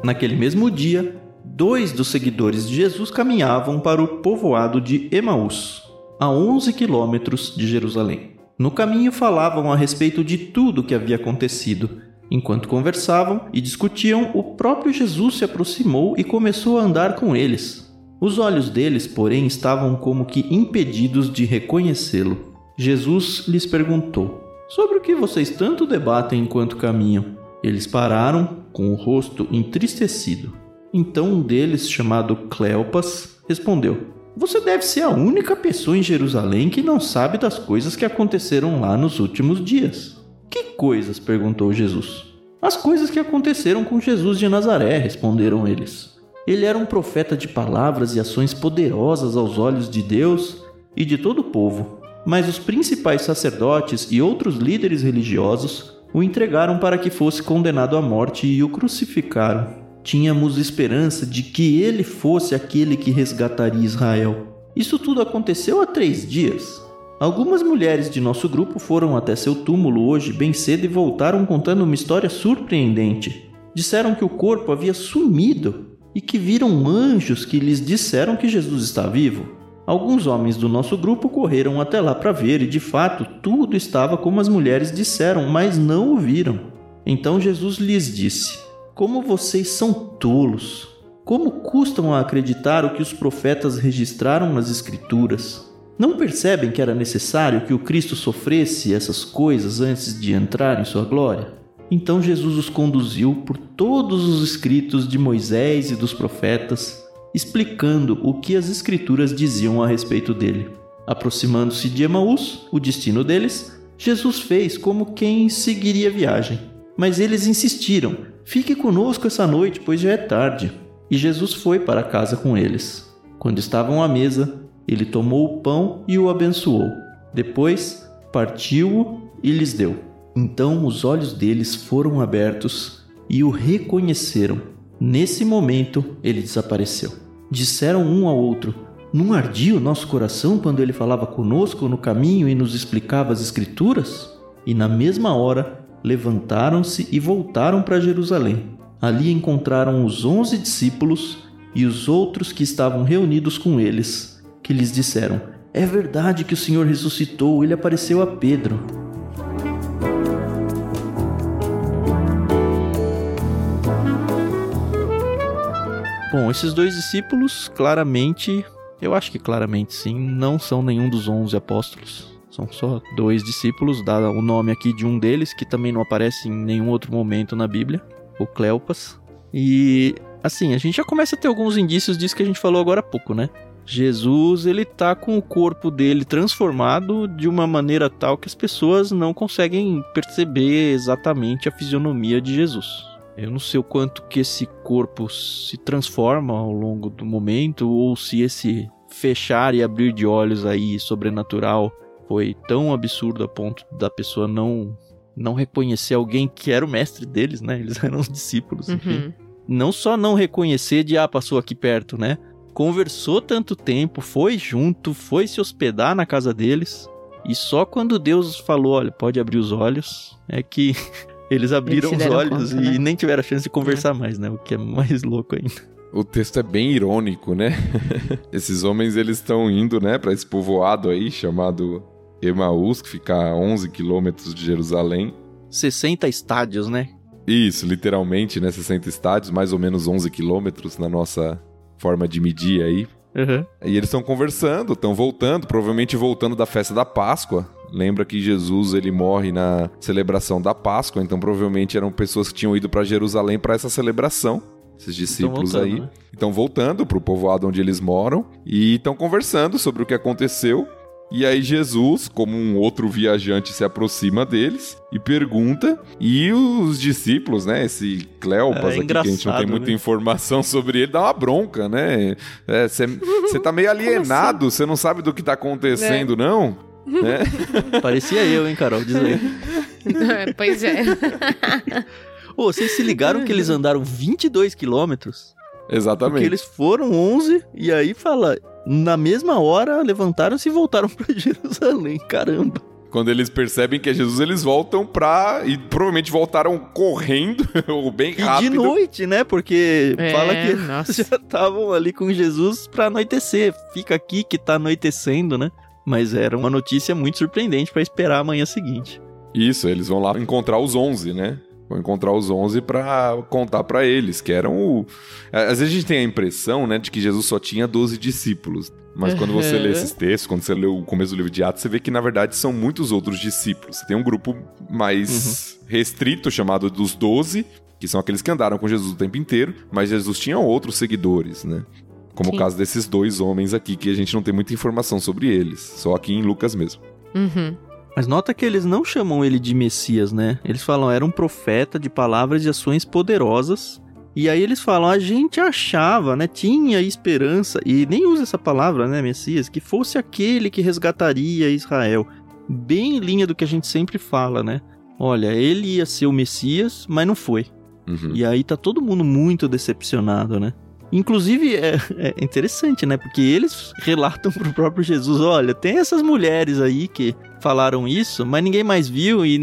Naquele mesmo dia, dois dos seguidores de Jesus caminhavam para o povoado de Emaús, a 11 quilômetros de Jerusalém. No caminho falavam a respeito de tudo o que havia acontecido Enquanto conversavam e discutiam, o próprio Jesus se aproximou e começou a andar com eles. Os olhos deles, porém, estavam como que impedidos de reconhecê-lo. Jesus lhes perguntou: Sobre o que vocês tanto debatem enquanto caminham? Eles pararam, com o rosto entristecido. Então um deles, chamado Cleopas, respondeu: Você deve ser a única pessoa em Jerusalém que não sabe das coisas que aconteceram lá nos últimos dias. Que coisas? perguntou Jesus. As coisas que aconteceram com Jesus de Nazaré, responderam eles. Ele era um profeta de palavras e ações poderosas aos olhos de Deus e de todo o povo. Mas os principais sacerdotes e outros líderes religiosos o entregaram para que fosse condenado à morte e o crucificaram. Tínhamos esperança de que ele fosse aquele que resgataria Israel. Isso tudo aconteceu há três dias. Algumas mulheres de nosso grupo foram até seu túmulo hoje bem cedo e voltaram contando uma história surpreendente. Disseram que o corpo havia sumido e que viram anjos que lhes disseram que Jesus está vivo. Alguns homens do nosso grupo correram até lá para ver e, de fato, tudo estava como as mulheres disseram, mas não o viram. Então Jesus lhes disse: Como vocês são tolos! Como custam a acreditar o que os profetas registraram nas Escrituras? Não percebem que era necessário que o Cristo sofresse essas coisas antes de entrar em sua glória? Então Jesus os conduziu por todos os escritos de Moisés e dos profetas, explicando o que as Escrituras diziam a respeito dele. Aproximando-se de Emaús, o destino deles, Jesus fez como quem seguiria a viagem. Mas eles insistiram: Fique conosco essa noite, pois já é tarde. E Jesus foi para casa com eles. Quando estavam à mesa, ele tomou o pão e o abençoou. Depois, partiu-o e lhes deu. Então os olhos deles foram abertos e o reconheceram. Nesse momento, ele desapareceu. Disseram um ao outro: Não ardia o nosso coração quando ele falava conosco no caminho e nos explicava as Escrituras? E na mesma hora, levantaram-se e voltaram para Jerusalém. Ali encontraram os onze discípulos e os outros que estavam reunidos com eles, que lhes disseram: É verdade que o Senhor ressuscitou, ele apareceu a Pedro. Bom, esses dois discípulos, claramente, eu acho que claramente sim, não são nenhum dos onze apóstolos. São só dois discípulos, dá o nome aqui de um deles, que também não aparece em nenhum outro momento na Bíblia, o Cleopas. E, assim, a gente já começa a ter alguns indícios disso que a gente falou agora há pouco, né? Jesus, ele tá com o corpo dele transformado de uma maneira tal que as pessoas não conseguem perceber exatamente a fisionomia de Jesus. Eu não sei o quanto que esse corpo se transforma ao longo do momento, ou se esse fechar e abrir de olhos aí sobrenatural foi tão absurdo a ponto da pessoa não não reconhecer alguém que era o mestre deles, né? Eles eram os discípulos, enfim. Uhum. Não só não reconhecer de ah, passou aqui perto, né? Conversou tanto tempo, foi junto, foi se hospedar na casa deles. E só quando Deus falou, olha, pode abrir os olhos, é que eles abriram Eles os olhos conta, e né? nem tiveram a chance de conversar mais, né? O que é mais louco ainda. O texto é bem irônico, né? Esses homens eles estão indo, né, para esse povoado aí chamado Emaús, que fica a 11 quilômetros de Jerusalém. 60 estádios, né? Isso, literalmente, né, 60 estádios, mais ou menos 11 quilômetros na nossa forma de medir aí. Uhum. E eles estão conversando, estão voltando, provavelmente voltando da festa da Páscoa. Lembra que Jesus ele morre na celebração da Páscoa, então provavelmente eram pessoas que tinham ido para Jerusalém para essa celebração. Esses discípulos voltando, aí né? estão voltando para o povoado onde eles moram e estão conversando sobre o que aconteceu. E aí Jesus, como um outro viajante, se aproxima deles e pergunta. E os discípulos, né? Esse Cleopas É aqui, que a gente não tem muita né? informação sobre ele, dá uma bronca, né? Você tá meio alienado, você não sabe do que tá acontecendo, não? Né? Parecia eu, hein, Carol? Diz aí. pois é. Ô, vocês se ligaram que eles andaram 22 quilômetros? Porque Exatamente. eles foram 11 e aí fala, na mesma hora levantaram-se e voltaram pra Jerusalém. Caramba. Quando eles percebem que é Jesus, eles voltam pra. E provavelmente voltaram correndo, ou bem E rápido. de noite, né? Porque É, fala que nossa. já estavam ali com Jesus pra anoitecer. Fica aqui que tá anoitecendo, né? Mas era uma notícia muito surpreendente pra esperar a manhã seguinte. Isso, eles vão lá encontrar os 11, né? Vão encontrar os onze para contar para eles, que eram o. Às vezes a gente tem a impressão, né, de que Jesus só tinha 12 discípulos. Mas quando você lê esses textos, quando você lê o começo do livro de Atos, você vê que na verdade são muitos outros discípulos. Você tem um grupo mais uhum. restrito chamado dos doze, que são aqueles que andaram com Jesus o tempo inteiro, mas Jesus tinha outros seguidores, né? Como Sim. o caso desses dois homens aqui, que a gente não tem muita informação sobre eles, só aqui em Lucas mesmo. Uhum. Mas nota que eles não chamam ele de Messias, né? Eles falam, era um profeta de palavras e ações poderosas e aí eles falam, a gente achava, né, tinha esperança, e nem usa essa palavra, né, Messias, que fosse aquele que resgataria Israel. Bem em linha do que a gente sempre fala, né? Olha, ele ia ser o Messias, mas não foi. Uhum. E aí tá todo mundo muito decepcionado, né? Inclusive, é, é, interessante, né? Porque eles relatam pro próprio Jesus: olha, tem essas mulheres aí que falaram isso, mas ninguém mais viu e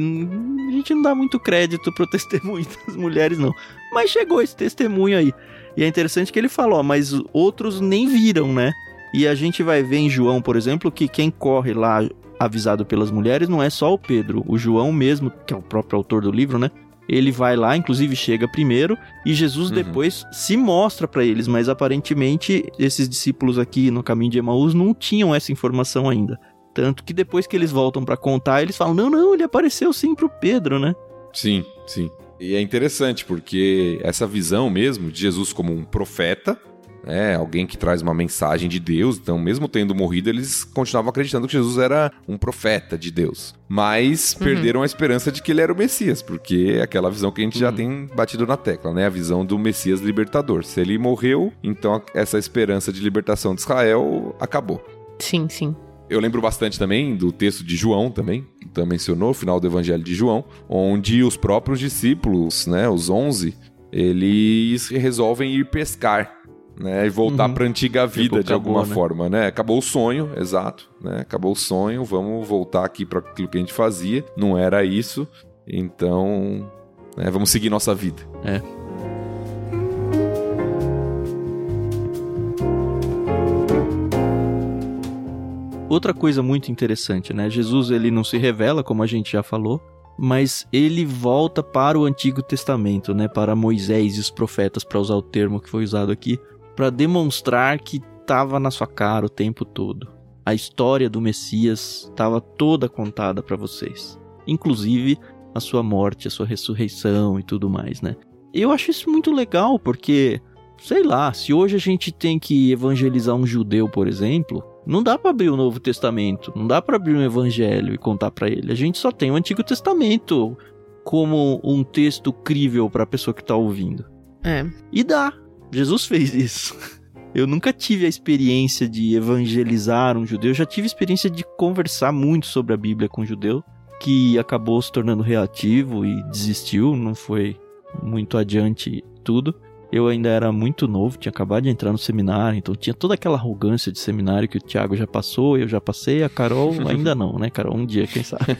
a gente não dá muito crédito pro testemunho das mulheres, não. Mas chegou esse testemunho aí. E é interessante que ele falou, mas outros nem viram, né? E a gente vai ver em João, por exemplo, que quem corre lá avisado pelas mulheres não é só o Pedro, o João mesmo, que é o próprio autor do livro, né? Ele vai lá, inclusive chega primeiro, e Jesus uhum. depois se mostra para eles, mas aparentemente esses discípulos aqui no caminho de Emaús não tinham essa informação ainda. Tanto que depois que eles voltam para contar, eles falam: "Não, não, ele apareceu sim pro Pedro, né?" Sim, sim. E é interessante porque essa visão mesmo de Jesus como um profeta, é, alguém que traz uma mensagem de Deus. Então, mesmo tendo morrido, eles continuavam acreditando que Jesus era um profeta de Deus. Mas uhum. perderam a esperança de que ele era o Messias, porque é aquela visão que a gente uhum. já tem batido na tecla, né? A visão do Messias libertador. Se ele morreu, então essa esperança de libertação de Israel acabou. Sim, sim. Eu lembro bastante também do texto de João também, que então mencionou, o final do Evangelho de João, onde os próprios discípulos, né, os onze, eles resolvem ir pescar né, e voltar uhum. para a antiga vida de acabou, alguma né? forma, né? Acabou o sonho, exato, né? Acabou o sonho, vamos voltar aqui para aquilo que a gente fazia. Não era isso, então, né, vamos seguir nossa vida. É. Outra coisa muito interessante, né? Jesus ele não se revela, como a gente já falou, mas ele volta para o Antigo Testamento, né? Para Moisés e os profetas, para usar o termo que foi usado aqui, para demonstrar que estava na sua cara o tempo todo. A história do Messias estava toda contada para vocês, inclusive a sua morte, a sua ressurreição e tudo mais, né? Eu acho isso muito legal porque, sei lá, se hoje a gente tem que evangelizar um judeu, por exemplo, não dá para abrir o Novo Testamento, não dá para abrir um evangelho e contar para ele. A gente só tem o Antigo Testamento como um texto crível para a pessoa que tá ouvindo. É. E dá. Jesus fez isso. Eu nunca tive a experiência de evangelizar um judeu, eu já tive a experiência de conversar muito sobre a Bíblia com um judeu, que acabou se tornando reativo e desistiu, não foi muito adiante tudo. Eu ainda era muito novo, tinha acabado de entrar no seminário, então tinha toda aquela arrogância de seminário que o Thiago já passou, eu já passei, a Carol ainda não, né, Carol? Um dia, quem sabe.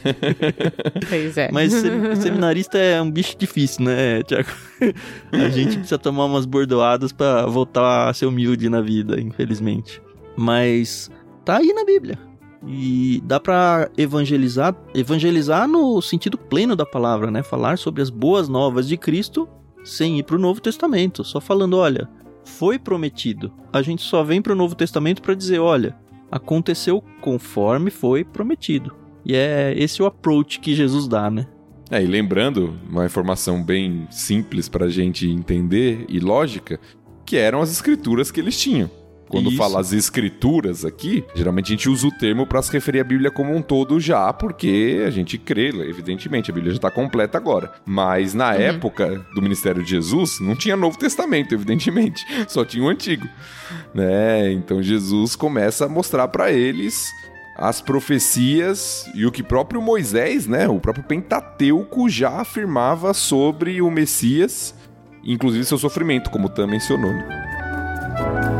Pois é. Mas seminarista é um bicho difícil, né, Thiago? A gente precisa tomar umas bordoadas para voltar a ser humilde na vida, infelizmente. Mas tá aí na Bíblia. E dá para evangelizar, evangelizar no sentido pleno da palavra, né? Falar sobre as boas novas de Cristo sem ir para o Novo Testamento, só falando, olha, foi prometido. A gente só vem para o Novo Testamento para dizer, olha, aconteceu conforme foi prometido. E é esse o approach que Jesus dá, né? É, e lembrando, uma informação bem simples para a gente entender e lógica, que eram as escrituras que eles tinham. Quando Isso. fala as escrituras aqui, geralmente a gente usa o termo para se referir à Bíblia como um todo já, porque a gente crê, evidentemente, a Bíblia já está completa agora. Mas na uhum. época do ministério de Jesus, não tinha Novo Testamento, evidentemente, só tinha o Antigo. Né? Então Jesus começa a mostrar para eles as profecias e o que próprio Moisés, né, o próprio Pentateuco já afirmava sobre o Messias, inclusive seu sofrimento, como Tam mencionou. Né?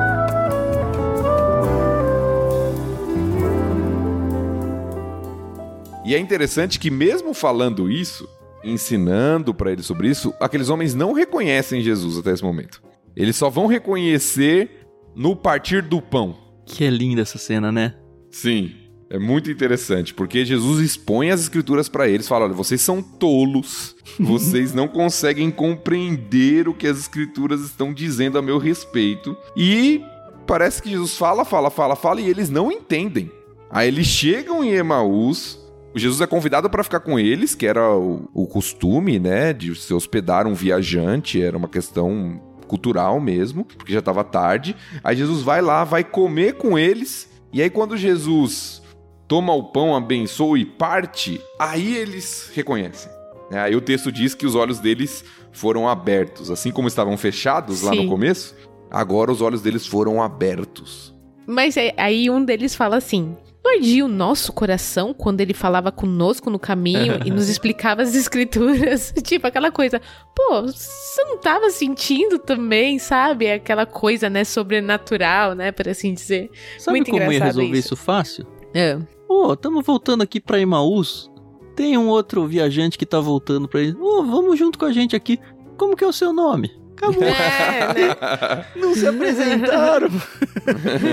E é interessante que, mesmo falando isso, ensinando para eles sobre isso, aqueles homens não reconhecem Jesus até esse momento. Eles só vão reconhecer no partir do pão. Que é linda essa cena, né? Sim. É muito interessante, porque Jesus expõe as escrituras para eles, fala: olha, vocês são tolos, vocês não conseguem compreender o que as escrituras estão dizendo a meu respeito. E parece que Jesus fala, fala, fala, fala, e eles não entendem. Aí eles chegam em Emaús, Jesus é convidado para ficar com eles, que era o, o, costume, né, de se hospedar um viajante, era uma questão cultural mesmo, porque já estava tarde. Aí Jesus vai lá, vai comer com eles, e aí quando Jesus toma o pão, abençoa e parte, aí eles reconhecem. É, aí o texto diz que os olhos deles foram abertos, assim como estavam fechados Sim. lá no começo, agora os olhos deles foram abertos. Mas aí um deles fala assim: não ardia o nosso coração quando ele falava conosco no caminho e nos explicava as escrituras? tipo, aquela coisa, pô, você não tava sentindo também, sabe? Aquela coisa, né, sobrenatural, né, por assim dizer. Sabe Muito como ia resolver isso. isso fácil? É. Ô, oh, estamos voltando aqui pra Emaús. Tem um outro viajante que tá voltando pra ele. Ô, oh, vamos junto com a gente aqui. Como que é o seu nome? Acabou. É, né? Não se apresentaram.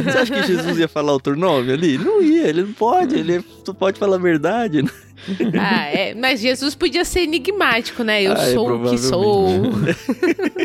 Você acha que Jesus ia falar outro nome ali? Não ia, ele não pode, ele só pode falar a verdade. Né? Ah, é. Mas Jesus podia ser enigmático, né? Eu ah, é, sou é, o que sou.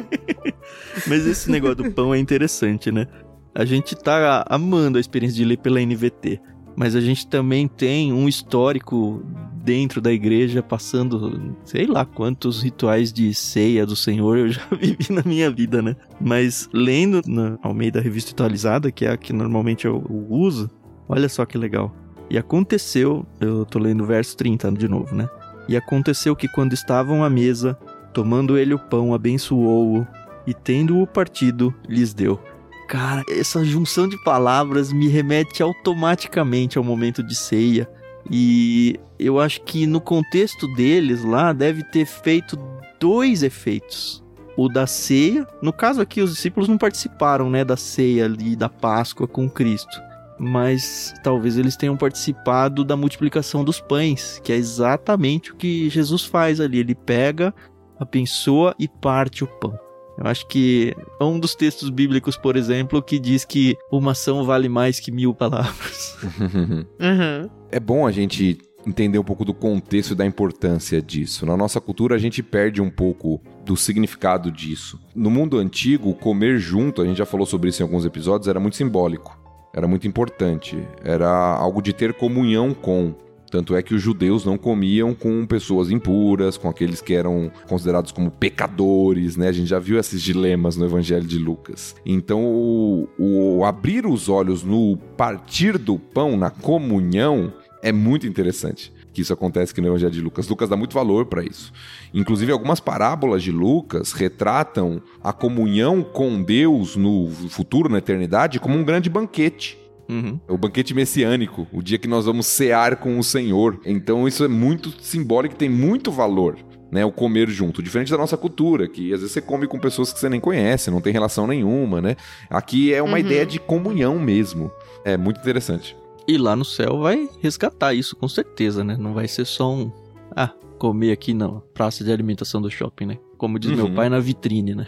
Mas esse negócio do pão é interessante, né? A gente tá amando a experiência de ler pela NVT mas a gente também tem um histórico dentro da igreja passando, sei lá quantos rituais de ceia do Senhor eu já vivi na minha vida, né? Mas lendo na Almeida Revista Atualizada, que é a que normalmente eu uso, olha só que legal. E aconteceu, eu tô lendo o verso 30 de novo, né? E aconteceu que quando estavam à mesa, tomando ele o pão, abençoou-o e tendo-o partido, lhes deu. Cara, essa junção de palavras me remete automaticamente ao momento de ceia. E eu acho que no contexto deles lá deve ter feito dois efeitos. O da ceia, no caso aqui os discípulos não participaram, né, da ceia ali da Páscoa com Cristo, mas talvez eles tenham participado da multiplicação dos pães, que é exatamente o que Jesus faz ali, ele pega, abençoa e parte o pão. Eu acho que é um dos textos bíblicos, por exemplo, que diz que uma ação vale mais que mil palavras. uhum. É bom a gente entender um pouco do contexto e da importância disso. Na nossa cultura, a gente perde um pouco do significado disso. No mundo antigo, comer junto, a gente já falou sobre isso em alguns episódios, era muito simbólico. Era muito importante. Era algo de ter comunhão com. Tanto é que os judeus não comiam com pessoas impuras, com aqueles que eram considerados como pecadores, né? A gente já viu esses dilemas no Evangelho de Lucas. Então, o, o abrir os olhos no partir do pão, na comunhão, é muito interessante que isso acontece aqui no Evangelho de Lucas. Lucas dá muito valor para isso. Inclusive, algumas parábolas de Lucas retratam a comunhão com Deus no futuro, na eternidade, como um grande banquete. Uhum. O banquete messiânico, o dia que nós vamos cear com o Senhor. Então isso é muito simbólico e tem muito valor. Né, o comer junto, diferente da nossa cultura, que às vezes você come com pessoas que você nem conhece, não tem relação nenhuma, né? Aqui é uma uhum. ideia de comunhão mesmo. É muito interessante. E lá no céu vai resgatar isso com certeza, né? Não vai ser só um ah, comer aqui na praça de alimentação do shopping, né? Como diz uhum. meu pai, na vitrine, né?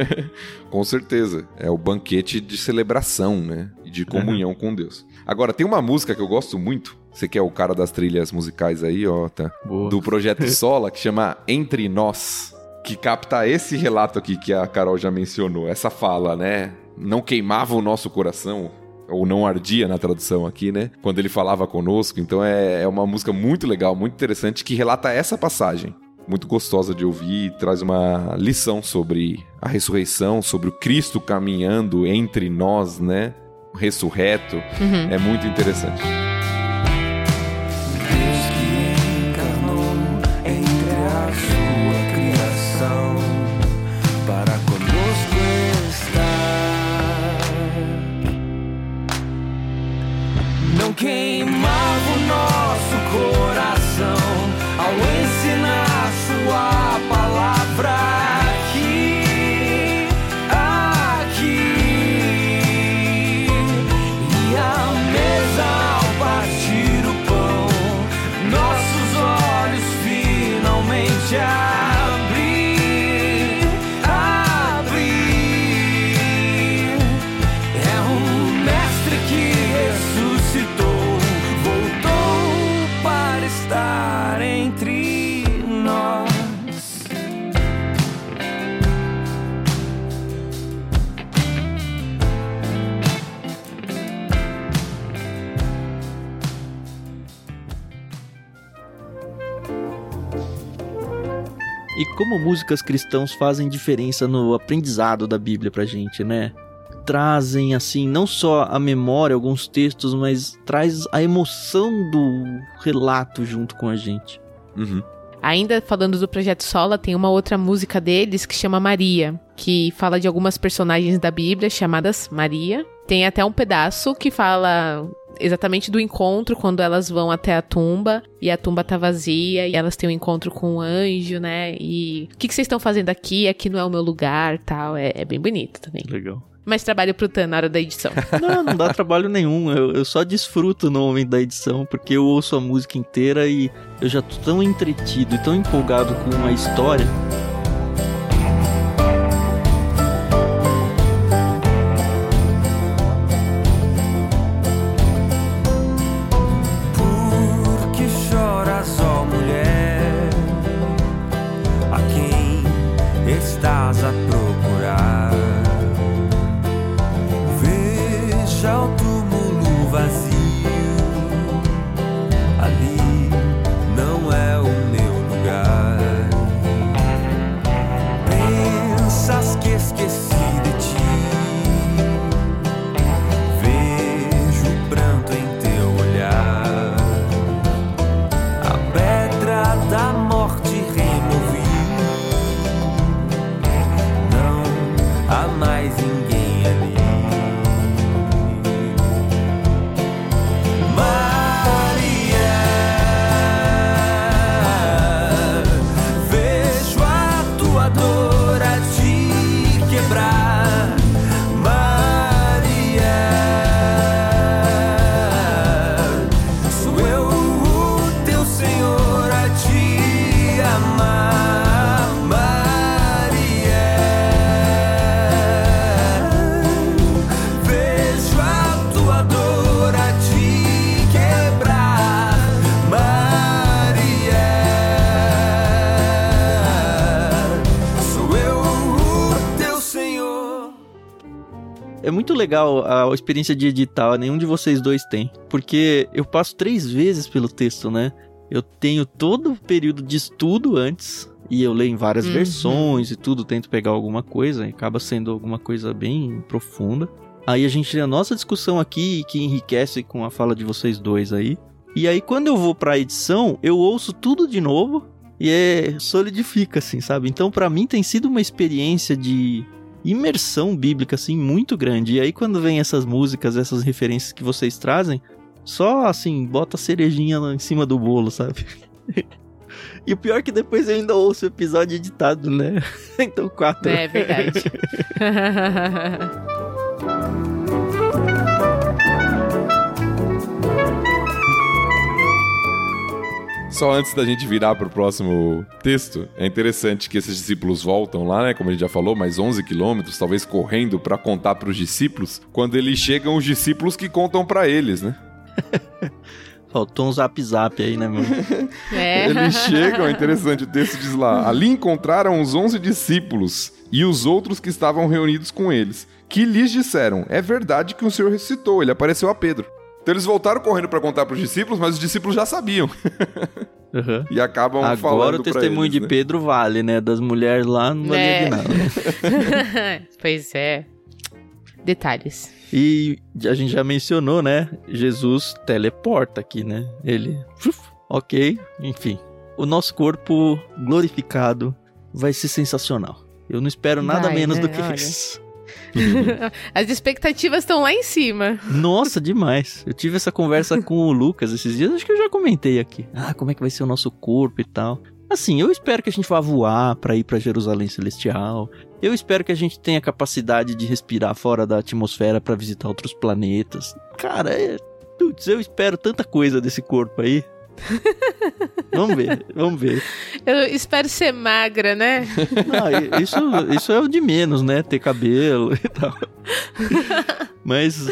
com certeza. É o banquete de celebração, né? E de comunhão uhum. com Deus. Agora, tem uma música que eu gosto muito. Você que é o cara das trilhas musicais aí, ó, tá? Boa. Do projeto Sola, que chama Entre Nós. Que capta esse relato aqui que a Carol já mencionou. Essa fala, né? Não queimava o nosso coração ou não ardia na tradução aqui, né? Quando ele falava conosco. Então é, é uma música muito legal, muito interessante que relata essa passagem. Muito gostosa de ouvir e traz uma lição sobre a ressurreição, sobre o Cristo caminhando entre nós, né? Ressurreto. Uhum. É muito interessante. Como músicas cristãs fazem diferença no aprendizado da Bíblia pra gente, né? Trazem, assim, não só a memória, alguns textos, mas traz a emoção do relato junto com a gente. Uhum. Ainda falando do Projeto Sola, tem uma outra música deles que chama Maria, que fala de algumas personagens da Bíblia chamadas Maria. Tem até um pedaço que fala exatamente do encontro quando elas vão até a tumba e a tumba tá vazia e elas têm um encontro com um anjo, né? E o que, que vocês estão fazendo aqui? Aqui não é o meu lugar, tal. É, é bem bonito também. Legal. Mais trabalho pro Tan na hora da edição. Não, não dá trabalho nenhum. Eu, eu só desfruto no momento da edição, porque eu ouço a música inteira e eu já tô tão entretido e tão empolgado com a história. Legal a experiência de editar, nenhum de vocês dois tem. Porque eu passo três vezes pelo texto, né? Eu tenho todo o período de estudo antes. E eu leio em várias Uhum. versões e tudo, tento pegar alguma coisa, e acaba sendo alguma coisa bem profunda. Aí a gente tem a nossa discussão aqui, que enriquece com a fala de vocês dois aí. E aí quando eu vou pra edição, eu ouço tudo de novo e é solidifica, assim, sabe? Então pra mim tem sido uma experiência de imersão bíblica, assim, muito grande. E aí, quando vem essas músicas, essas referências que vocês trazem, só assim, bota a cerejinha lá em cima do bolo, sabe? e o pior é que depois eu ainda ouço o episódio editado, né? então, quatro. É verdade. Só antes da gente virar pro próximo texto, é interessante que esses discípulos voltam lá, né? Como a gente já falou, mais 11 quilômetros, talvez correndo pra contar pros discípulos. Quando eles chegam, os discípulos que contam pra eles, né? Faltou um zap zap aí, né, meu? é. Eles chegam, é interessante, o texto diz lá: Ali encontraram os 11 discípulos e os outros que estavam reunidos com eles, que lhes disseram: É verdade que o Senhor ressuscitou, ele apareceu a Pedro. Então eles voltaram correndo pra contar pros discípulos, mas os discípulos já sabiam Uhum. e acabam Agora falando o testemunho eles, de né? Pedro vale, né? Das mulheres lá não valia É. de nada. pois é. Detalhes. E a gente já mencionou, né? Jesus teleporta aqui, né? Ele. uf, Ok, enfim. O nosso corpo glorificado vai ser sensacional. Eu não espero nada Vai, menos né? do que Olha. isso. As expectativas estão lá em cima. Nossa, demais. Eu tive essa conversa com o Lucas esses dias, acho que eu já comentei aqui. Ah, como é que vai ser o nosso corpo e tal. Assim, eu espero que a gente vá voar pra ir pra Jerusalém Celestial. Eu espero que a gente tenha capacidade de respirar fora da atmosfera pra visitar outros planetas. Cara, é. Putz, eu espero tanta coisa desse corpo aí. vamos ver, vamos ver. Eu espero ser magra, né? Ah, isso, isso é o de menos, né? Ter cabelo e tal. Mas,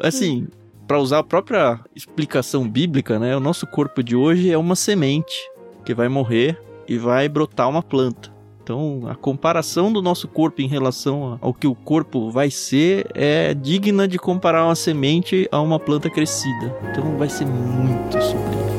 assim, para usar a própria explicação bíblica, né? O nosso corpo de hoje é uma semente que vai morrer e vai brotar uma planta. Então, a comparação do nosso corpo em relação ao que o corpo vai ser é digna de comparar uma semente a uma planta crescida. Então, vai ser muito sublime.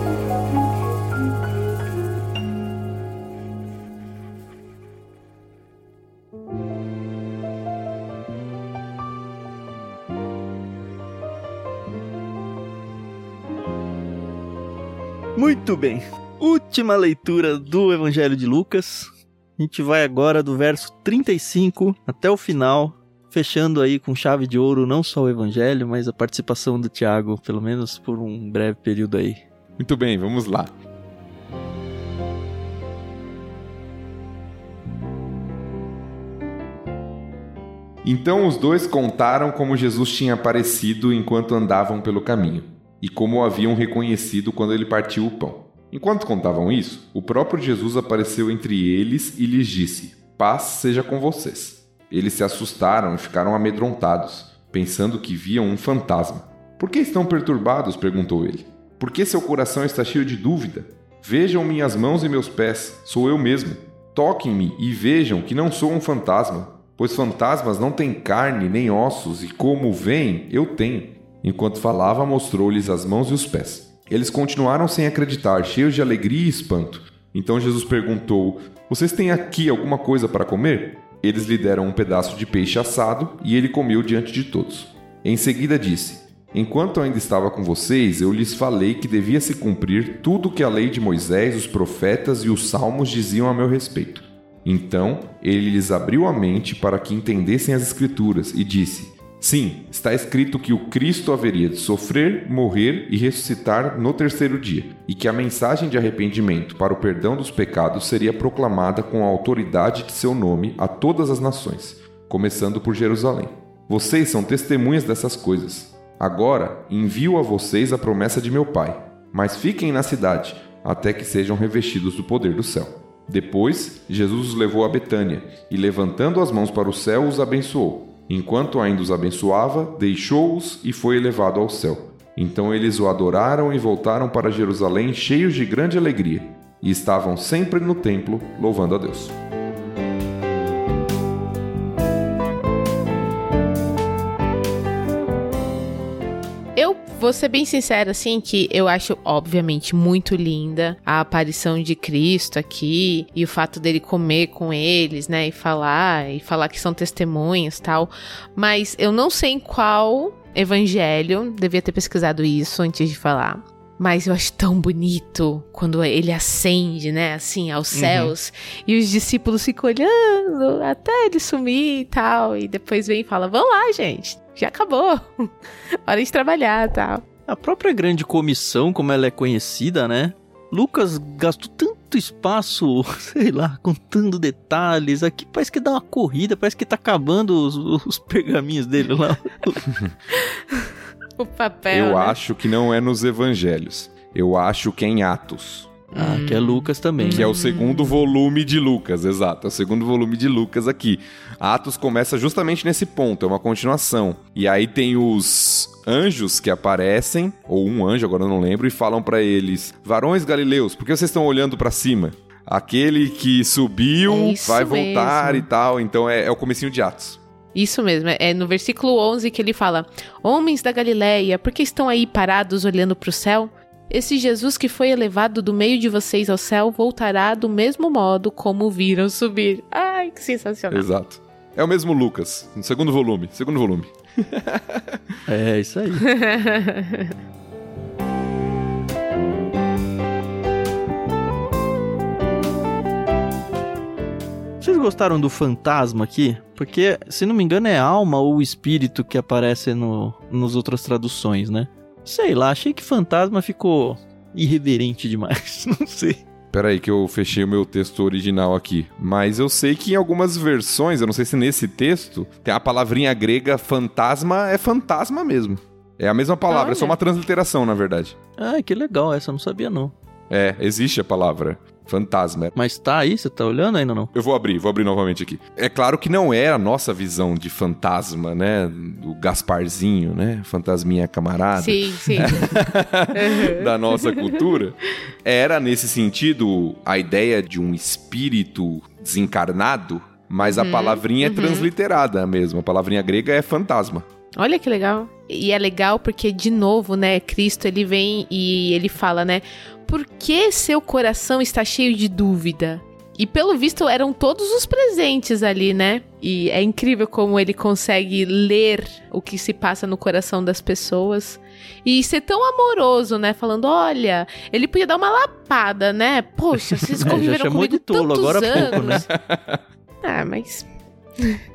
Muito bem. Última leitura do Evangelho de Lucas. A gente vai agora do verso 35 até o final, fechando aí com chave de ouro não só o Evangelho, mas a participação do Tiago, pelo menos por um breve período aí. Muito bem, vamos lá. Então os dois contaram como Jesus tinha aparecido enquanto andavam pelo caminho, e como o haviam reconhecido quando ele partiu o pão. Enquanto contavam isso, o próprio Jesus apareceu entre eles e lhes disse: Paz seja com vocês. Eles se assustaram e ficaram amedrontados, pensando que viam um fantasma. Por que estão perturbados? perguntou ele. Por que seu coração está cheio de dúvida? Vejam minhas mãos e meus pés, sou eu mesmo. Toquem-me e vejam que não sou um fantasma, pois fantasmas não têm carne nem ossos, e como veem, eu tenho. Enquanto falava, mostrou-lhes as mãos e os pés. Eles continuaram sem acreditar, cheios de alegria e espanto. Então Jesus perguntou: Vocês têm aqui alguma coisa para comer? Eles lhe deram um pedaço de peixe assado e ele comeu diante de todos. Em seguida disse: Enquanto ainda estava com vocês, eu lhes falei que devia se cumprir tudo o que a lei de Moisés, os profetas e os salmos diziam a meu respeito. Então ele lhes abriu a mente para que entendessem as Escrituras e disse: Sim, está escrito que o Cristo haveria de sofrer, morrer e ressuscitar no terceiro dia, e que a mensagem de arrependimento para o perdão dos pecados seria proclamada com a autoridade de seu nome a todas as nações, começando por Jerusalém. Vocês são testemunhas dessas coisas. Agora envio a vocês a promessa de meu Pai, mas fiquem na cidade até que sejam revestidos do poder do céu. Depois, Jesus os levou a Betânia e, levantando as mãos para o céu, os abençoou. Enquanto ainda os abençoava, deixou-os e foi elevado ao céu. Então eles o adoraram e voltaram para Jerusalém cheios de grande alegria, e estavam sempre no templo louvando a Deus. Vou ser bem sincera, assim, que eu acho, obviamente, muito linda a aparição de Cristo aqui e o fato dele comer com eles, né, e falar, e falar que são testemunhas tal. Mas eu não sei em qual evangelho, devia ter pesquisado isso antes de falar. Mas eu acho tão bonito quando ele ascende, né, assim, aos céus. E os discípulos ficam olhando até ele sumir e tal. E depois vem e fala: Vamos lá, gente. Já acabou. Hora de trabalhar e tal. A própria grande comissão, como ela é conhecida, né? Lucas gastou tanto espaço, sei lá, contando detalhes. Aqui parece que dá uma corrida, parece que tá acabando os, os pergaminhos dele lá. O papel. Eu né? acho que não é nos evangelhos. Eu acho que é em Atos. Ah, que é Lucas também. Que né? é o segundo volume de Lucas, exato. É o segundo volume de Lucas aqui. Atos começa justamente nesse ponto, é uma continuação. E aí tem os anjos que aparecem, ou um anjo, agora eu não lembro, e falam pra eles: Varões galileus, por que vocês estão olhando pra cima? Aquele que subiu É vai voltar mesmo. e tal. Então é, é o comecinho de Atos. Isso mesmo, é no versículo 11 que ele fala: Homens da Galileia, por que estão aí parados olhando para o céu? Esse Jesus que foi elevado do meio de vocês ao céu voltará do mesmo modo como o viram subir. Ai, que sensacional. Exato. É o mesmo Lucas, no segundo volume. Segundo volume. É, isso aí. Vocês gostaram do fantasma aqui? Porque, se não me engano, é alma ou espírito que aparece no, nos outras traduções, né? Sei lá, achei que fantasma ficou irreverente demais. Não sei. Pera aí que eu fechei o meu texto original aqui. Mas eu sei que em algumas versões, eu não sei se nesse texto, tem a palavrinha grega fantasma, é fantasma mesmo. É a mesma palavra, é só uma transliteração, na verdade. Ah, que legal, essa eu não sabia não. É, existe a palavra fantasma. Mas tá aí, você tá olhando ainda ou não? Eu vou abrir, vou abrir novamente aqui. É claro que não é a nossa visão de fantasma, né? Do Gasparzinho, né? Fantasminha camarada. Sim, sim. Uhum. da nossa cultura, era nesse sentido a ideia de um espírito desencarnado, mas a palavrinha é transliterada mesmo. A palavrinha grega é fantasma. Olha que legal. E é legal porque, de novo, né, Cristo ele vem e ele fala, né? Por que seu coração está cheio de dúvida? E pelo visto eram todos os presentes ali, né? E é incrível como ele consegue ler o que se passa no coração das pessoas. E ser tão amoroso, né? Falando, olha, ele podia dar uma lapada, né? Poxa, vocês É, já conviveram chamou comigo de tolo tantos agora anos. pouco, né? Ah, mas...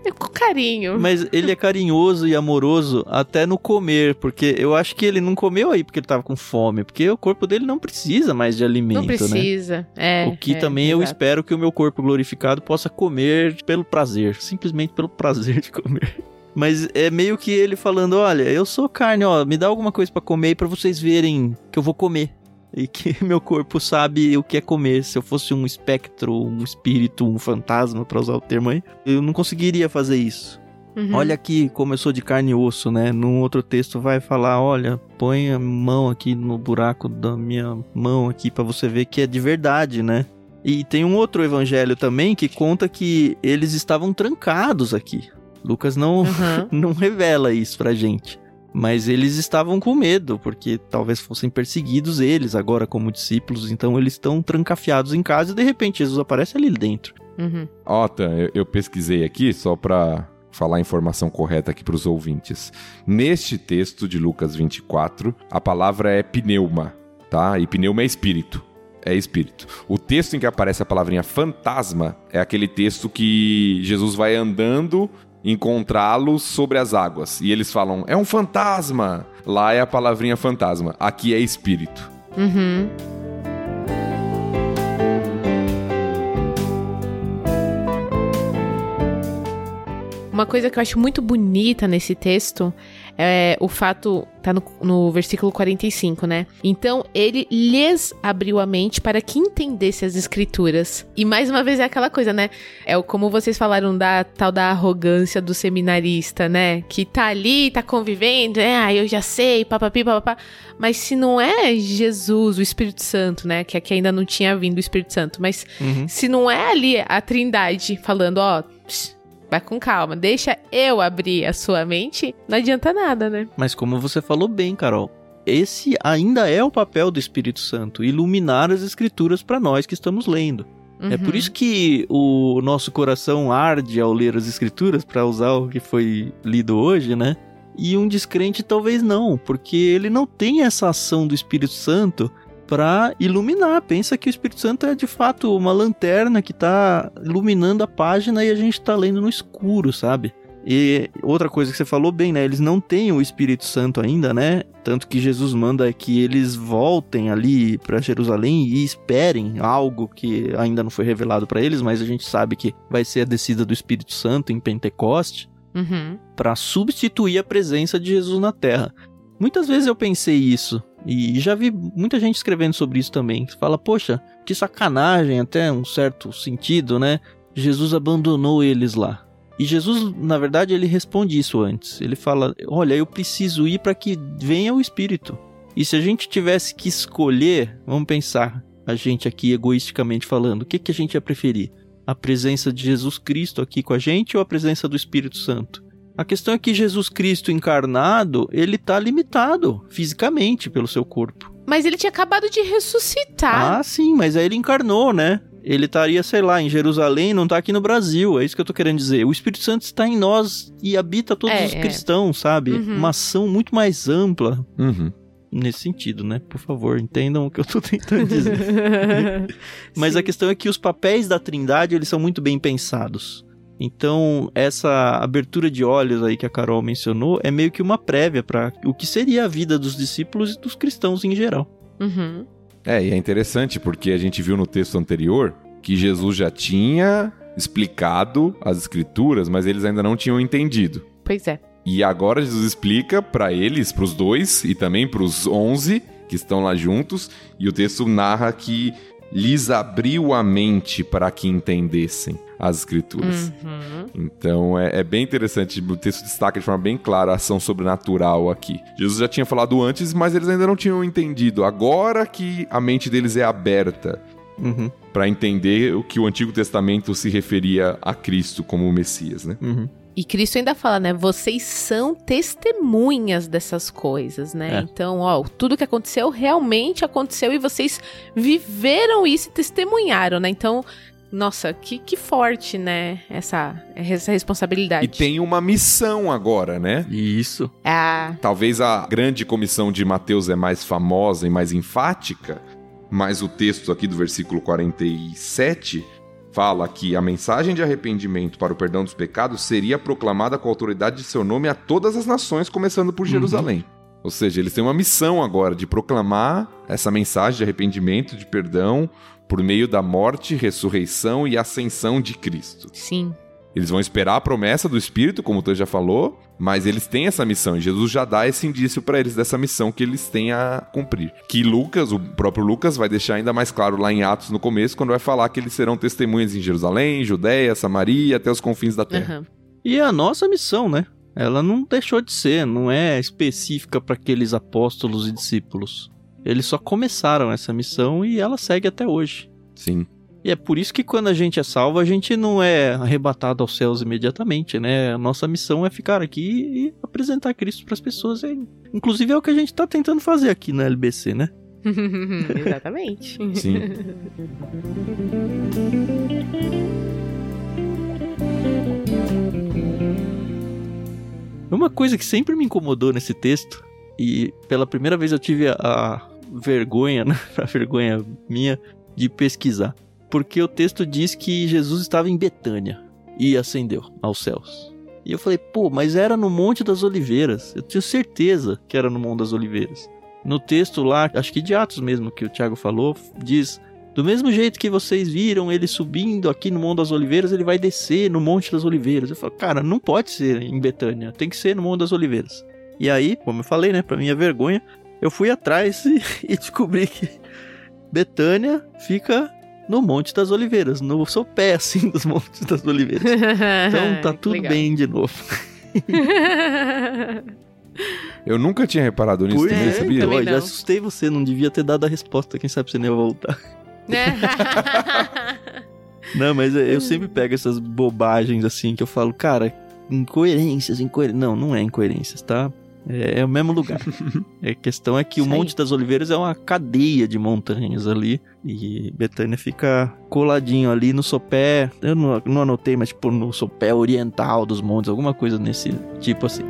É com carinho. Mas ele é carinhoso e amoroso até no comer, porque eu acho que ele não comeu aí porque ele tava com fome, porque o corpo dele não precisa mais de alimento, Não né? precisa. É, O que é, também eu exato. espero que o meu corpo glorificado possa comer pelo prazer, simplesmente pelo prazer de comer. Mas é meio que ele falando, olha, eu sou carne, ó, me dá alguma coisa pra comer pra vocês verem que eu vou comer. E que meu corpo sabe o que é comer. Se eu fosse um espectro, um espírito, um fantasma, pra usar o termo aí, eu não conseguiria fazer isso. Uhum. Olha aqui como eu sou de carne e osso, né? Num outro texto vai falar, olha, põe a mão aqui no buraco da minha mão aqui pra você ver que é de verdade, né? E tem um outro evangelho também que conta que eles estavam trancados aqui. Lucas não, Uhum. não revela isso pra gente. Mas eles estavam com medo, porque talvez fossem perseguidos eles agora como discípulos, então eles estão trancafiados em casa e de repente Jesus aparece ali dentro. Uhum. Ota, eu, eu pesquisei aqui só para falar a informação correta aqui para os ouvintes. Neste texto de Lucas 24, a palavra é pneuma, tá? E pneuma é espírito. É espírito. O texto em que aparece a palavrinha fantasma é aquele texto que Jesus vai andando encontrá-los sobre as águas. E eles falam, é um fantasma. Lá é a palavrinha fantasma. Aqui é espírito. Uhum. Uma coisa que eu acho muito bonita nesse texto é o fato, tá no, no versículo 45, né? Então ele lhes abriu a mente para que entendesse as escrituras. E mais uma vez é aquela coisa, né? É o como vocês falaram da tal da arrogância do seminarista, né? Que tá ali, tá convivendo, é, ah, eu já sei, papapi, papapá. Mas se não é Jesus, o Espírito Santo, né? Que aqui ainda não tinha vindo o Espírito Santo, mas Uhum. se não é ali a Trindade falando, ó, vai com calma, deixa eu abrir a sua mente, não adianta nada, né? Mas como você falou bem, Carol, esse ainda é o papel do Espírito Santo, iluminar as escrituras para nós que estamos lendo. É por Uhum. isso que o nosso coração arde ao ler as escrituras, para usar o que foi lido hoje, né? E um descrente talvez não, porque ele não tem essa ação do Espírito Santo para iluminar. Pensa que o Espírito Santo é de fato uma lanterna que tá iluminando a página e a gente tá lendo no escuro, sabe? E outra coisa que você falou bem, né? Eles não têm o Espírito Santo ainda, né? Tanto que Jesus manda que eles voltem ali para Jerusalém e esperem algo que ainda não foi revelado para eles, mas a gente sabe que vai ser a descida do Espírito Santo em Pentecoste Uhum. para substituir a presença de Jesus na Terra. Muitas vezes eu pensei isso e já vi muita gente escrevendo sobre isso também. Que fala, poxa, que sacanagem, até um certo sentido, né? Jesus abandonou eles lá. E Jesus, na verdade, ele responde isso antes. Ele fala: Olha, eu preciso ir para que venha o Espírito. E se a gente tivesse que escolher, vamos pensar, a gente aqui egoisticamente falando, o que, que a gente ia preferir? A presença de Jesus Cristo aqui com a gente ou a presença do Espírito Santo? A questão é que Jesus Cristo encarnado, ele tá limitado fisicamente pelo seu corpo. Mas ele tinha acabado de ressuscitar. Ah, sim, mas aí ele encarnou, né? Ele estaria, sei lá, em Jerusalém, não tá aqui no Brasil. É isso que eu tô querendo dizer. O Espírito Santo está em nós e habita todos É, os é. cristãos, sabe? Uhum. Uma ação muito mais ampla Uhum. nesse sentido, né? Por favor, entendam o que eu tô tentando dizer. Mas Sim. a questão é que os papéis da Trindade, eles são muito bem pensados. Então, essa abertura de olhos aí que a Carol mencionou é meio que uma prévia para o que seria a vida dos discípulos e dos cristãos em geral. Uhum. É, e é interessante porque a gente viu no texto anterior que Jesus já tinha explicado as escrituras, mas eles ainda não tinham entendido. Pois é. E agora Jesus explica para eles, para os dois e também para os onze que estão lá juntos, e o texto narra que lhes abriu a mente para que entendessem as escrituras. Uhum. Então é, é bem interessante, o texto destaca de forma bem clara a ação sobrenatural aqui. Jesus já tinha falado antes, mas eles ainda não tinham entendido. Agora que a mente deles é aberta Uhum, para entender o que o Antigo Testamento se referia a Cristo como o Messias, né? uhum. E Cristo ainda fala, né? Vocês são testemunhas dessas coisas, né? É. Então, ó, tudo que aconteceu realmente aconteceu e vocês viveram isso e testemunharam, né? Então, Nossa, que, que forte, né? Essa, essa responsabilidade. E tem uma missão agora, né? Isso. Ah, Talvez a grande comissão de Mateus é mais famosa e mais enfática, mas o texto aqui do versículo 47 fala que a mensagem de arrependimento para o perdão dos pecados seria proclamada com a autoridade de seu nome a todas as nações, começando por Jerusalém. Ou seja, eles têm uma missão agora de proclamar essa mensagem de arrependimento, de perdão, por meio da morte, ressurreição e ascensão de Cristo. sim. Eles vão esperar a promessa do Espírito, como o Tan já falou, mas eles têm essa missão e Jesus já dá esse indício para eles dessa missão que eles têm a cumprir. Que Lucas, o próprio Lucas, vai deixar ainda mais claro lá em Atos no começo, quando vai falar que eles serão testemunhas em Jerusalém, Judéia, Samaria, até os confins da terra. Aham. E é a nossa missão, né? Ela não deixou de ser, não é específica para aqueles apóstolos e discípulos. Eles só começaram essa missão e ela segue até hoje. Sim. E é por isso que quando a gente é salvo, a gente não é arrebatado aos céus imediatamente, né? A nossa missão é ficar aqui e apresentar Cristo para as pessoas. É- Inclusive é o que a gente tá tentando fazer aqui na LBC, né? Exatamente. Sim. Uma coisa que sempre me incomodou nesse texto, e pela primeira vez eu tive a vergonha, né? A vergonha minha de pesquisar. Porque o texto diz que Jesus estava em Betânia e ascendeu aos céus. E eu falei, pô, mas era no Monte das Oliveiras. Eu tenho certeza que era no Monte das Oliveiras. No texto lá, acho que de Atos mesmo que o Tiago falou, diz: Do mesmo jeito que vocês viram ele subindo aqui no Monte das Oliveiras, ele vai descer no Monte das Oliveiras. Eu falo, cara, não pode ser em Betânia, tem que ser no Monte das Oliveiras. E aí, como eu falei, né, pra minha vergonha, eu fui atrás e, e descobri que Betânia fica no Monte das Oliveiras, no sopé assim dos Montes das Oliveiras. Então tá tudo legal. bem de novo. Eu nunca tinha reparado nisso Pois também, é, sabia? Também já assustei você, não devia ter dado a resposta, quem sabe você nem ia voltar. Né? Não, mas eu sempre pego essas bobagens assim que eu falo, cara, incoerências, incoerências. Não, não é incoerências, tá? É, é o mesmo lugar. a questão é que o Isso aí. Monte das Oliveiras é uma cadeia de montanhas ali. E Betânia fica coladinho ali no sopé. Eu não, não anotei, mas tipo no sopé oriental dos montes, alguma coisa nesse tipo assim.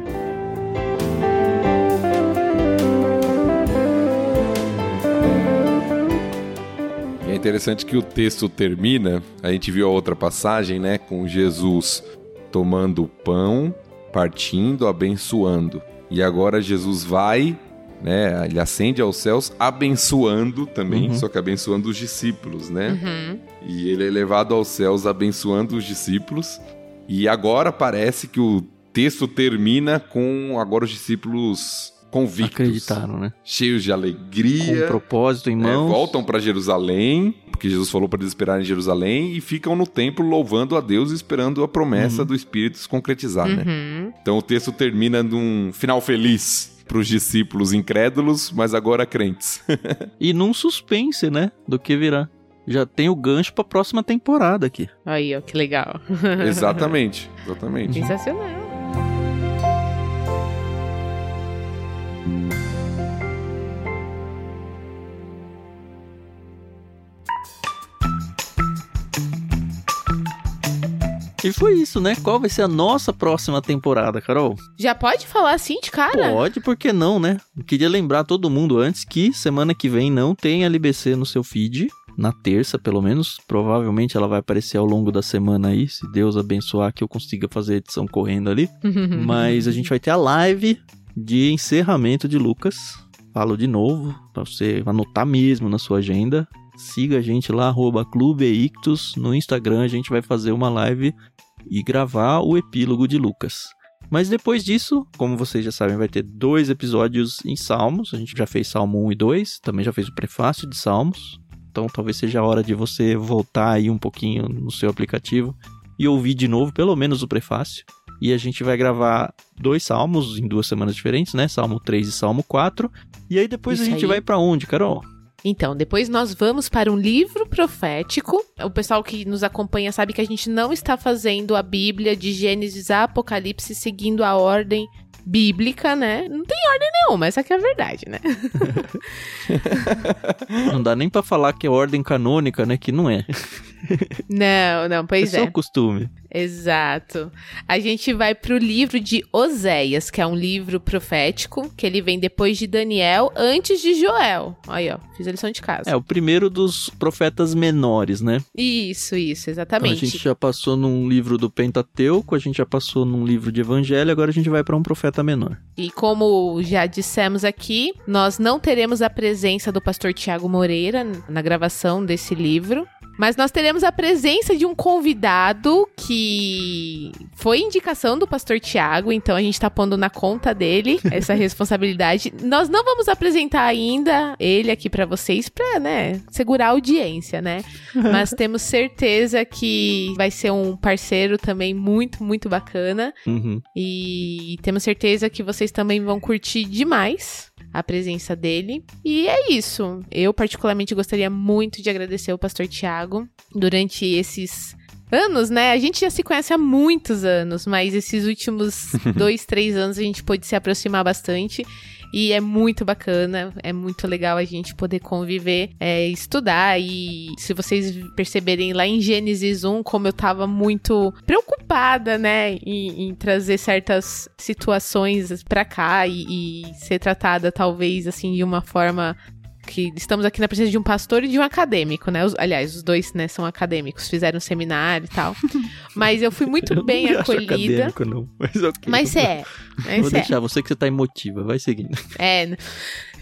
E é interessante que o texto termina, a gente viu a outra passagem, né, com Jesus tomando o pão, partindo, abençoando. E agora Jesus vai, né, ele ascende aos céus abençoando também, Uhum. só que abençoando os discípulos, né? Uhum. E ele é levado aos céus abençoando os discípulos. E agora parece que o texto termina com agora os discípulos convictos, Acreditaram, né? cheios de Com alegria, um propósito em é, mãos. voltam para Jerusalém, porque Jesus falou para eles esperarem em Jerusalém, e ficam no templo louvando a Deus e esperando a promessa Uhum. do Espírito se concretizar, né? Uhum. Então o texto termina num final feliz para os discípulos incrédulos, mas agora crentes. E num suspense, né? Do que virá. Já tem o gancho pra próxima temporada aqui. Aí, ó, que legal. exatamente, exatamente. Sensacional. E foi isso, né? Qual vai ser a nossa próxima temporada, Carol? Já pode falar assim de cara? Pode, por que não, né? Eu queria lembrar todo mundo antes que semana que vem não tem LBC no seu feed. Na terça, pelo menos. Provavelmente ela vai aparecer ao longo da semana aí, se Deus abençoar que eu consiga fazer a edição correndo ali. Mas a gente vai ter a live de encerramento de Lucas. Falo de novo, pra você anotar mesmo na sua agenda. Siga a gente lá, arroba Clube Ictus. No Instagram a gente vai fazer uma live e gravar o epílogo de Lucas. Mas depois disso, como vocês já sabem, vai ter dois episódios em Salmos. A gente já fez Salmo 1 e 2, também já fez o prefácio de Salmos. Então talvez seja a hora de você voltar aí um pouquinho no seu aplicativo e ouvir de novo pelo menos o prefácio. E a gente vai gravar dois salmos em duas semanas diferentes, né? Salmo 3 e Salmo 4. E aí depois Isso a gente aí. vai pra onde, Carol? Então, depois nós vamos para um livro profético. O pessoal que nos acompanha sabe que a gente não está fazendo a Bíblia de Gênesis a Apocalipse seguindo a ordem bíblica, né? Não tem ordem nenhuma, essa que é a verdade, né? Não dá nem pra falar que é ordem canônica, né? Que não é. Não, não, É pois só é. o costume. Exato. A gente vai pro livro de Oséias, que é um livro profético, que ele vem depois de Daniel, antes de Joel. Aí, ó, fiz a lição de casa. É o primeiro dos profetas menores, né? Isso, isso, Então, exatamente. a gente já passou num livro do Pentateuco, a gente já passou num livro de Evangelho, agora a gente vai para um profeta menor. E como já dissemos aqui, nós não teremos a presença do pastor Tiago Moreira na gravação desse livro. Mas nós teremos a presença de um convidado que foi indicação do pastor Tiago, então a gente tá pondo na conta dele essa responsabilidade. Nós não vamos apresentar ainda ele aqui pra vocês pra, né, segurar a audiência, né? Mas temos certeza que vai ser um parceiro também muito, muito bacana. Uhum. E temos certeza que vocês também vão curtir demais a presença dele. E é isso. Eu, particularmente, gostaria muito de agradecer o pastor Tiago durante esses anos, né? A gente já se conhece há muitos anos, mas esses últimos dois, três anos a gente pôde se aproximar bastante. E é muito bacana, é muito legal a gente poder conviver, é, estudar. E se vocês perceberem lá em Gênesis 1, como eu tava muito preocupada, né, em, em trazer certas situações pra cá e, e ser tratada, talvez, assim, de uma forma que estamos aqui na presença de um pastor e de um acadêmico, né? Os- aliás, os dois, né, são acadêmicos, fizeram um seminário e tal. Mas eu fui muito Eu bem não acolhida. acadêmico, não. Mas ok. Mas é. Mas Vou é. deixar, você que você tá emotiva, vai seguindo. É.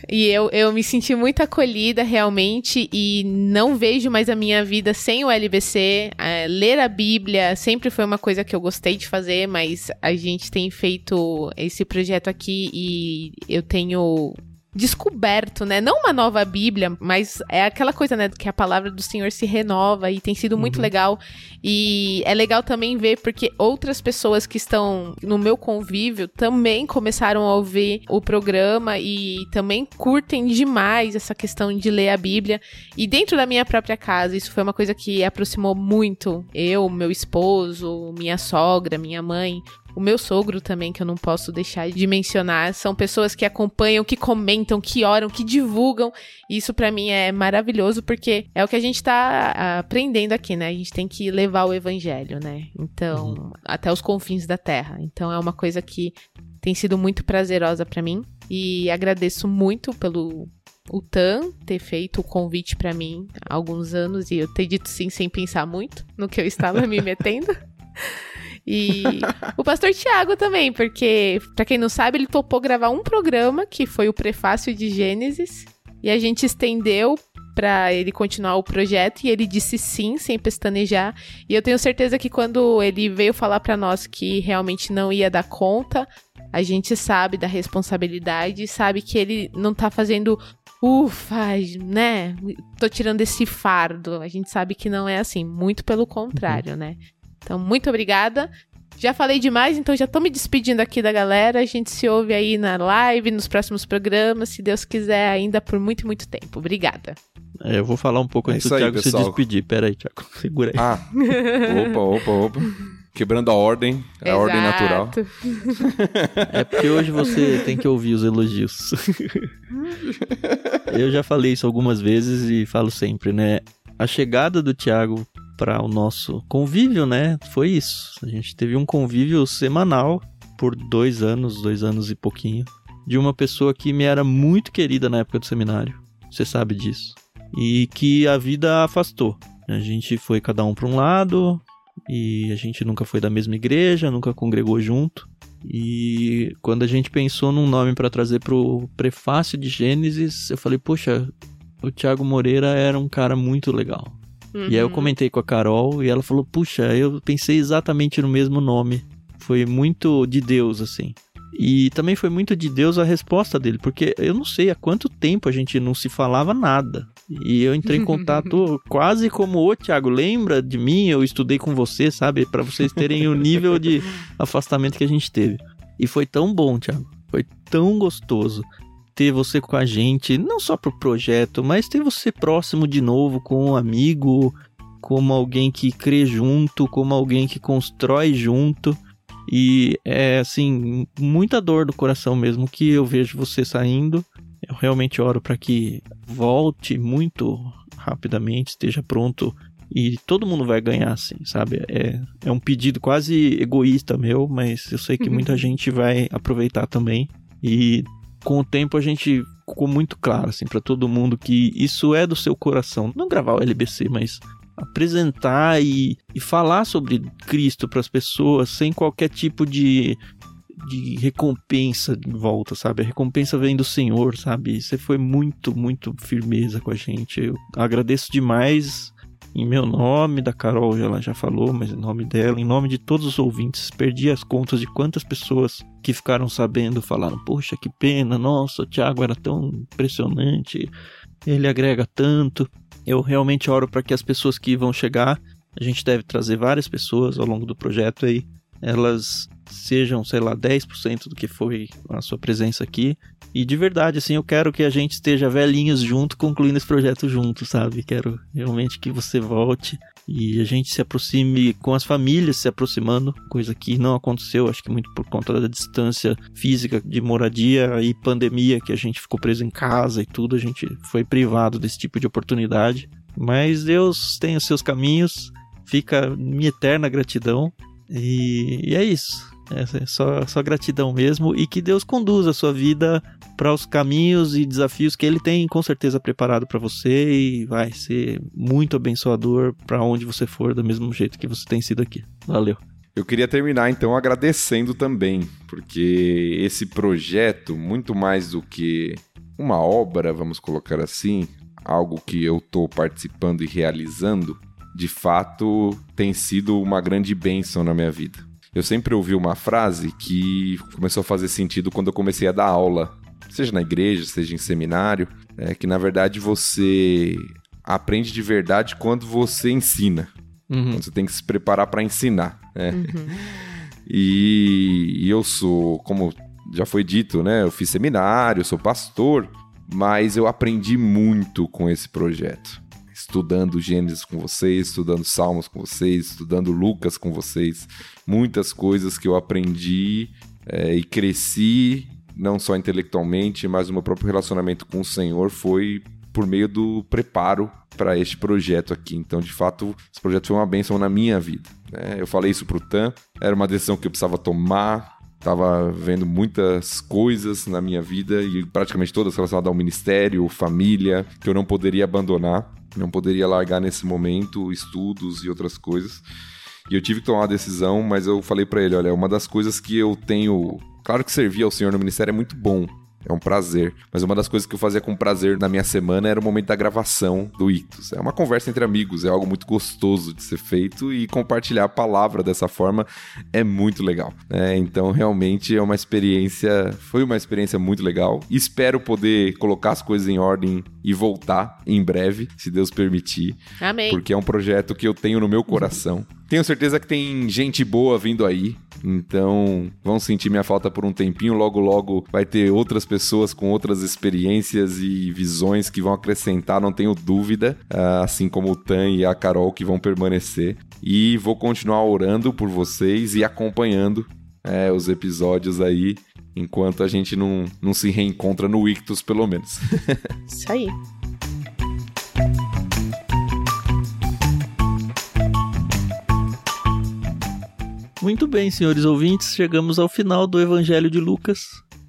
E eu, eu me senti muito acolhida realmente e não vejo mais a minha vida sem o LBC. É, ler a Bíblia sempre foi uma coisa que eu gostei de fazer, mas a gente tem feito esse projeto aqui e eu tenho descoberto, né? Não uma nova Bíblia, mas é aquela coisa, né? Que a palavra do Senhor se renova e tem sido muito Uhum. legal. E é legal também ver porque outras pessoas que estão no meu convívio também começaram a ouvir o programa e também curtem demais essa questão de ler a Bíblia. E dentro da minha própria casa, isso foi uma coisa que aproximou muito eu, meu esposo, minha sogra, minha mãe. O meu sogro também, que eu não posso deixar de mencionar, são pessoas que acompanham, que comentam, que oram, que divulgam. Isso pra mim é maravilhoso porque é o que a gente tá ah, aprendendo aqui, né? A gente tem que levar o evangelho, né? Então, até os confins da terra. Então é uma coisa que tem sido muito prazerosa pra mim e agradeço muito pelo o Tan ter feito o convite pra mim há alguns anos e eu ter dito sim sem pensar muito no que eu estava me metendo. E o pastor Tiago também, porque, pra quem não sabe, ele topou gravar um programa que foi o prefácio de Gênesis. E a gente estendeu pra ele continuar o projeto e ele disse sim, sem pestanejar. E eu tenho certeza que quando ele veio falar pra nós que realmente não ia dar conta, a gente sabe da responsabilidade, sabe que ele não tá fazendo ufa, né? Tô tirando esse fardo. A gente sabe que não é assim, muito pelo contrário, né? Então, muito obrigada. Já falei demais, então já tô me despedindo aqui da galera. A gente se ouve aí na live, nos próximos programas, se Deus quiser, ainda por muito, muito tempo. Obrigada. É, eu vou falar um pouco É antes isso do aí, Thiago se pessoal. despedir. Pera aí, Thiago. Segura aí. Ah, opa, opa, opa. Quebrando a ordem, é a ordem natural. Exato. É porque hoje você tem que ouvir os elogios. eu já falei isso algumas vezes e falo sempre, né? A chegada do Thiago para o nosso convívio, né? Foi isso. A gente teve um convívio semanal por dois anos, dois anos e pouquinho, de uma pessoa que me era muito querida na época do seminário. Você sabe disso. E que a vida afastou. A gente foi cada um para um lado e a gente nunca foi da mesma igreja, nunca congregou junto. E quando a gente pensou num nome para trazer pro prefácio de Gênesis, eu falei, poxa, o Thiago Moreira era um cara muito legal. E aí eu Uhum. comentei com a Carol e ela falou, puxa, eu pensei exatamente no mesmo nome. Foi muito de Deus, assim. E também foi muito de Deus a resposta dele, porque eu não sei há quanto tempo a gente não se falava nada. E eu entrei em contato quase como, ô Thiago, lembra de mim? Eu estudei com você, sabe? Pra vocês terem o nível de afastamento que a gente teve. E foi tão bom, Thiago. Foi tão gostoso ter você com a gente, não só pro projeto, mas ter você próximo de novo com um amigo, como alguém que crê junto, como alguém que constrói junto. E é assim, muita dor do coração mesmo que eu vejo você saindo. Eu realmente oro para que volte muito rapidamente, esteja pronto E todo mundo vai ganhar, assim, sabe? É, é um pedido quase egoísta meu, mas eu sei que muita gente vai aproveitar também. E com o tempo a gente ficou muito claro, assim, para todo mundo que isso é do seu coração. Não gravar o LBC, mas apresentar e, e falar sobre Cristo para as pessoas sem qualquer tipo de, de recompensa de volta, sabe? A recompensa vem do Senhor, sabe? Você foi muito, muito firmeza com a gente. Eu agradeço demais em meu nome, da Carol, ela já falou, mas em nome dela, em nome de todos os ouvintes, perdi as contas de quantas pessoas que ficaram sabendo falaram: Poxa, que pena, nossa, o Thiago era tão impressionante, ele agrega tanto. Eu realmente oro para que as pessoas que vão chegar, a gente deve trazer várias pessoas ao longo do projeto aí, elas sejam, sei lá, 10% do que foi a sua presença aqui. E de verdade, assim, eu quero que a gente esteja velhinhos junto, concluindo esse projeto junto, sabe? Quero realmente que você volte e a gente se aproxime com as famílias se aproximando, coisa que não aconteceu, acho que muito por conta da distância física de moradia e pandemia que a gente ficou preso em casa e tudo, a gente foi privado desse tipo de oportunidade. Mas Deus tem os seus caminhos, fica minha eterna gratidão e, e é isso. É só, só gratidão mesmo e que Deus conduza a sua vida para os caminhos e desafios que Ele tem com certeza preparado para você e vai ser muito abençoador para onde você for, do mesmo jeito que você tem sido aqui. Valeu. Eu queria terminar então agradecendo também, porque esse projeto, muito mais do que uma obra, vamos colocar assim, algo que eu estou participando e realizando, de fato tem sido uma grande bênção na minha vida. Eu sempre ouvi uma frase que começou a fazer sentido quando eu comecei a dar aula, seja na igreja, seja em seminário, é que na verdade você aprende de verdade quando você ensina. Uhum. Quando você tem que se preparar para ensinar. Né? Uhum. E, e eu sou, como já foi dito, né? Eu fiz seminário, sou pastor, mas eu aprendi muito com esse projeto estudando Gênesis com vocês, estudando Salmos com vocês, estudando Lucas com vocês. Muitas coisas que eu aprendi é, e cresci, não só intelectualmente, mas o meu próprio relacionamento com o Senhor foi por meio do preparo para este projeto aqui. Então, de fato, esse projeto foi uma bênção na minha vida. Né? Eu falei isso para o Tan, era uma decisão que eu precisava tomar, estava vendo muitas coisas na minha vida e praticamente todas relacionadas ao ministério, família, que eu não poderia abandonar. Não poderia largar nesse momento estudos e outras coisas. E eu tive que tomar uma decisão, mas eu falei para ele, olha, uma das coisas que eu tenho, claro que servir ao Senhor no ministério é muito bom, é um prazer. Mas uma das coisas que eu fazia com prazer na minha semana era o momento da gravação do Ictus. É uma conversa entre amigos, é algo muito gostoso de ser feito e compartilhar a palavra dessa forma é muito legal. É, então, realmente é uma experiência, foi uma experiência muito legal. Espero poder colocar as coisas em ordem e voltar em breve, se Deus permitir. Amém. Porque é um projeto que eu tenho no meu coração. Tenho certeza que tem gente boa vindo aí. Então, vão sentir minha falta por um tempinho. Logo, logo vai ter outras pessoas com outras experiências e visões que vão acrescentar, não tenho dúvida. Ah, assim como o Tan e a Carol que vão permanecer. E vou continuar orando por vocês e acompanhando é, os episódios aí enquanto a gente não, não se reencontra no Ictus, pelo menos. Isso aí. Muito bem, senhores ouvintes, chegamos ao final do Evangelho de Lucas.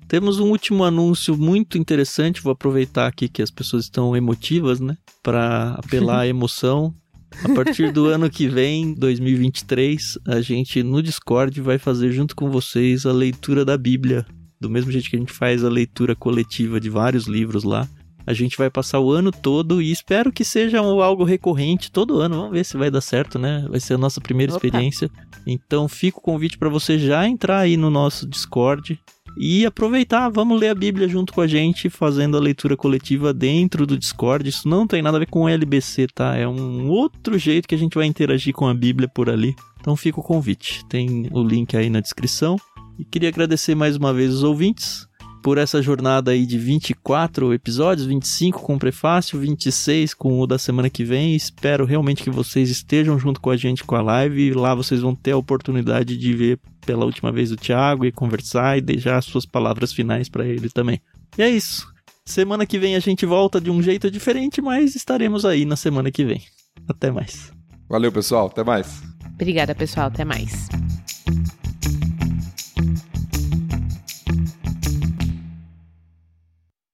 Temos um último anúncio muito interessante. Vou aproveitar aqui que as pessoas estão emotivas, né? Para apelar à emoção. A partir do ano que vem, 2023, a gente no Discord vai fazer junto com vocês a leitura da Bíblia. Do mesmo jeito que a gente faz a leitura coletiva de vários livros lá. A gente vai passar o ano todo e espero que seja algo recorrente todo ano. Vamos ver se vai dar certo, né? Vai ser a nossa primeira Opa. experiência. Então fica o convite para você já entrar aí no nosso Discord e aproveitar, vamos ler a Bíblia junto com a gente, fazendo a leitura coletiva dentro do Discord. Isso não tem nada a ver com o LBC, tá? É um outro jeito que a gente vai interagir com a Bíblia por ali. Então fica o convite. Tem o link aí na descrição. E queria agradecer mais uma vez os ouvintes por essa jornada aí de 24 episódios, 25 com o prefácio, 26 com o da semana que vem. Espero realmente que vocês estejam junto com a gente com a live e lá vocês vão ter a oportunidade de ver pela última vez o Thiago e conversar e deixar as suas palavras finais para ele também. E é isso. Semana que vem a gente volta de um jeito diferente, mas estaremos aí na semana que vem. Até mais. Valeu, pessoal. Até mais. Obrigada, pessoal. Até mais.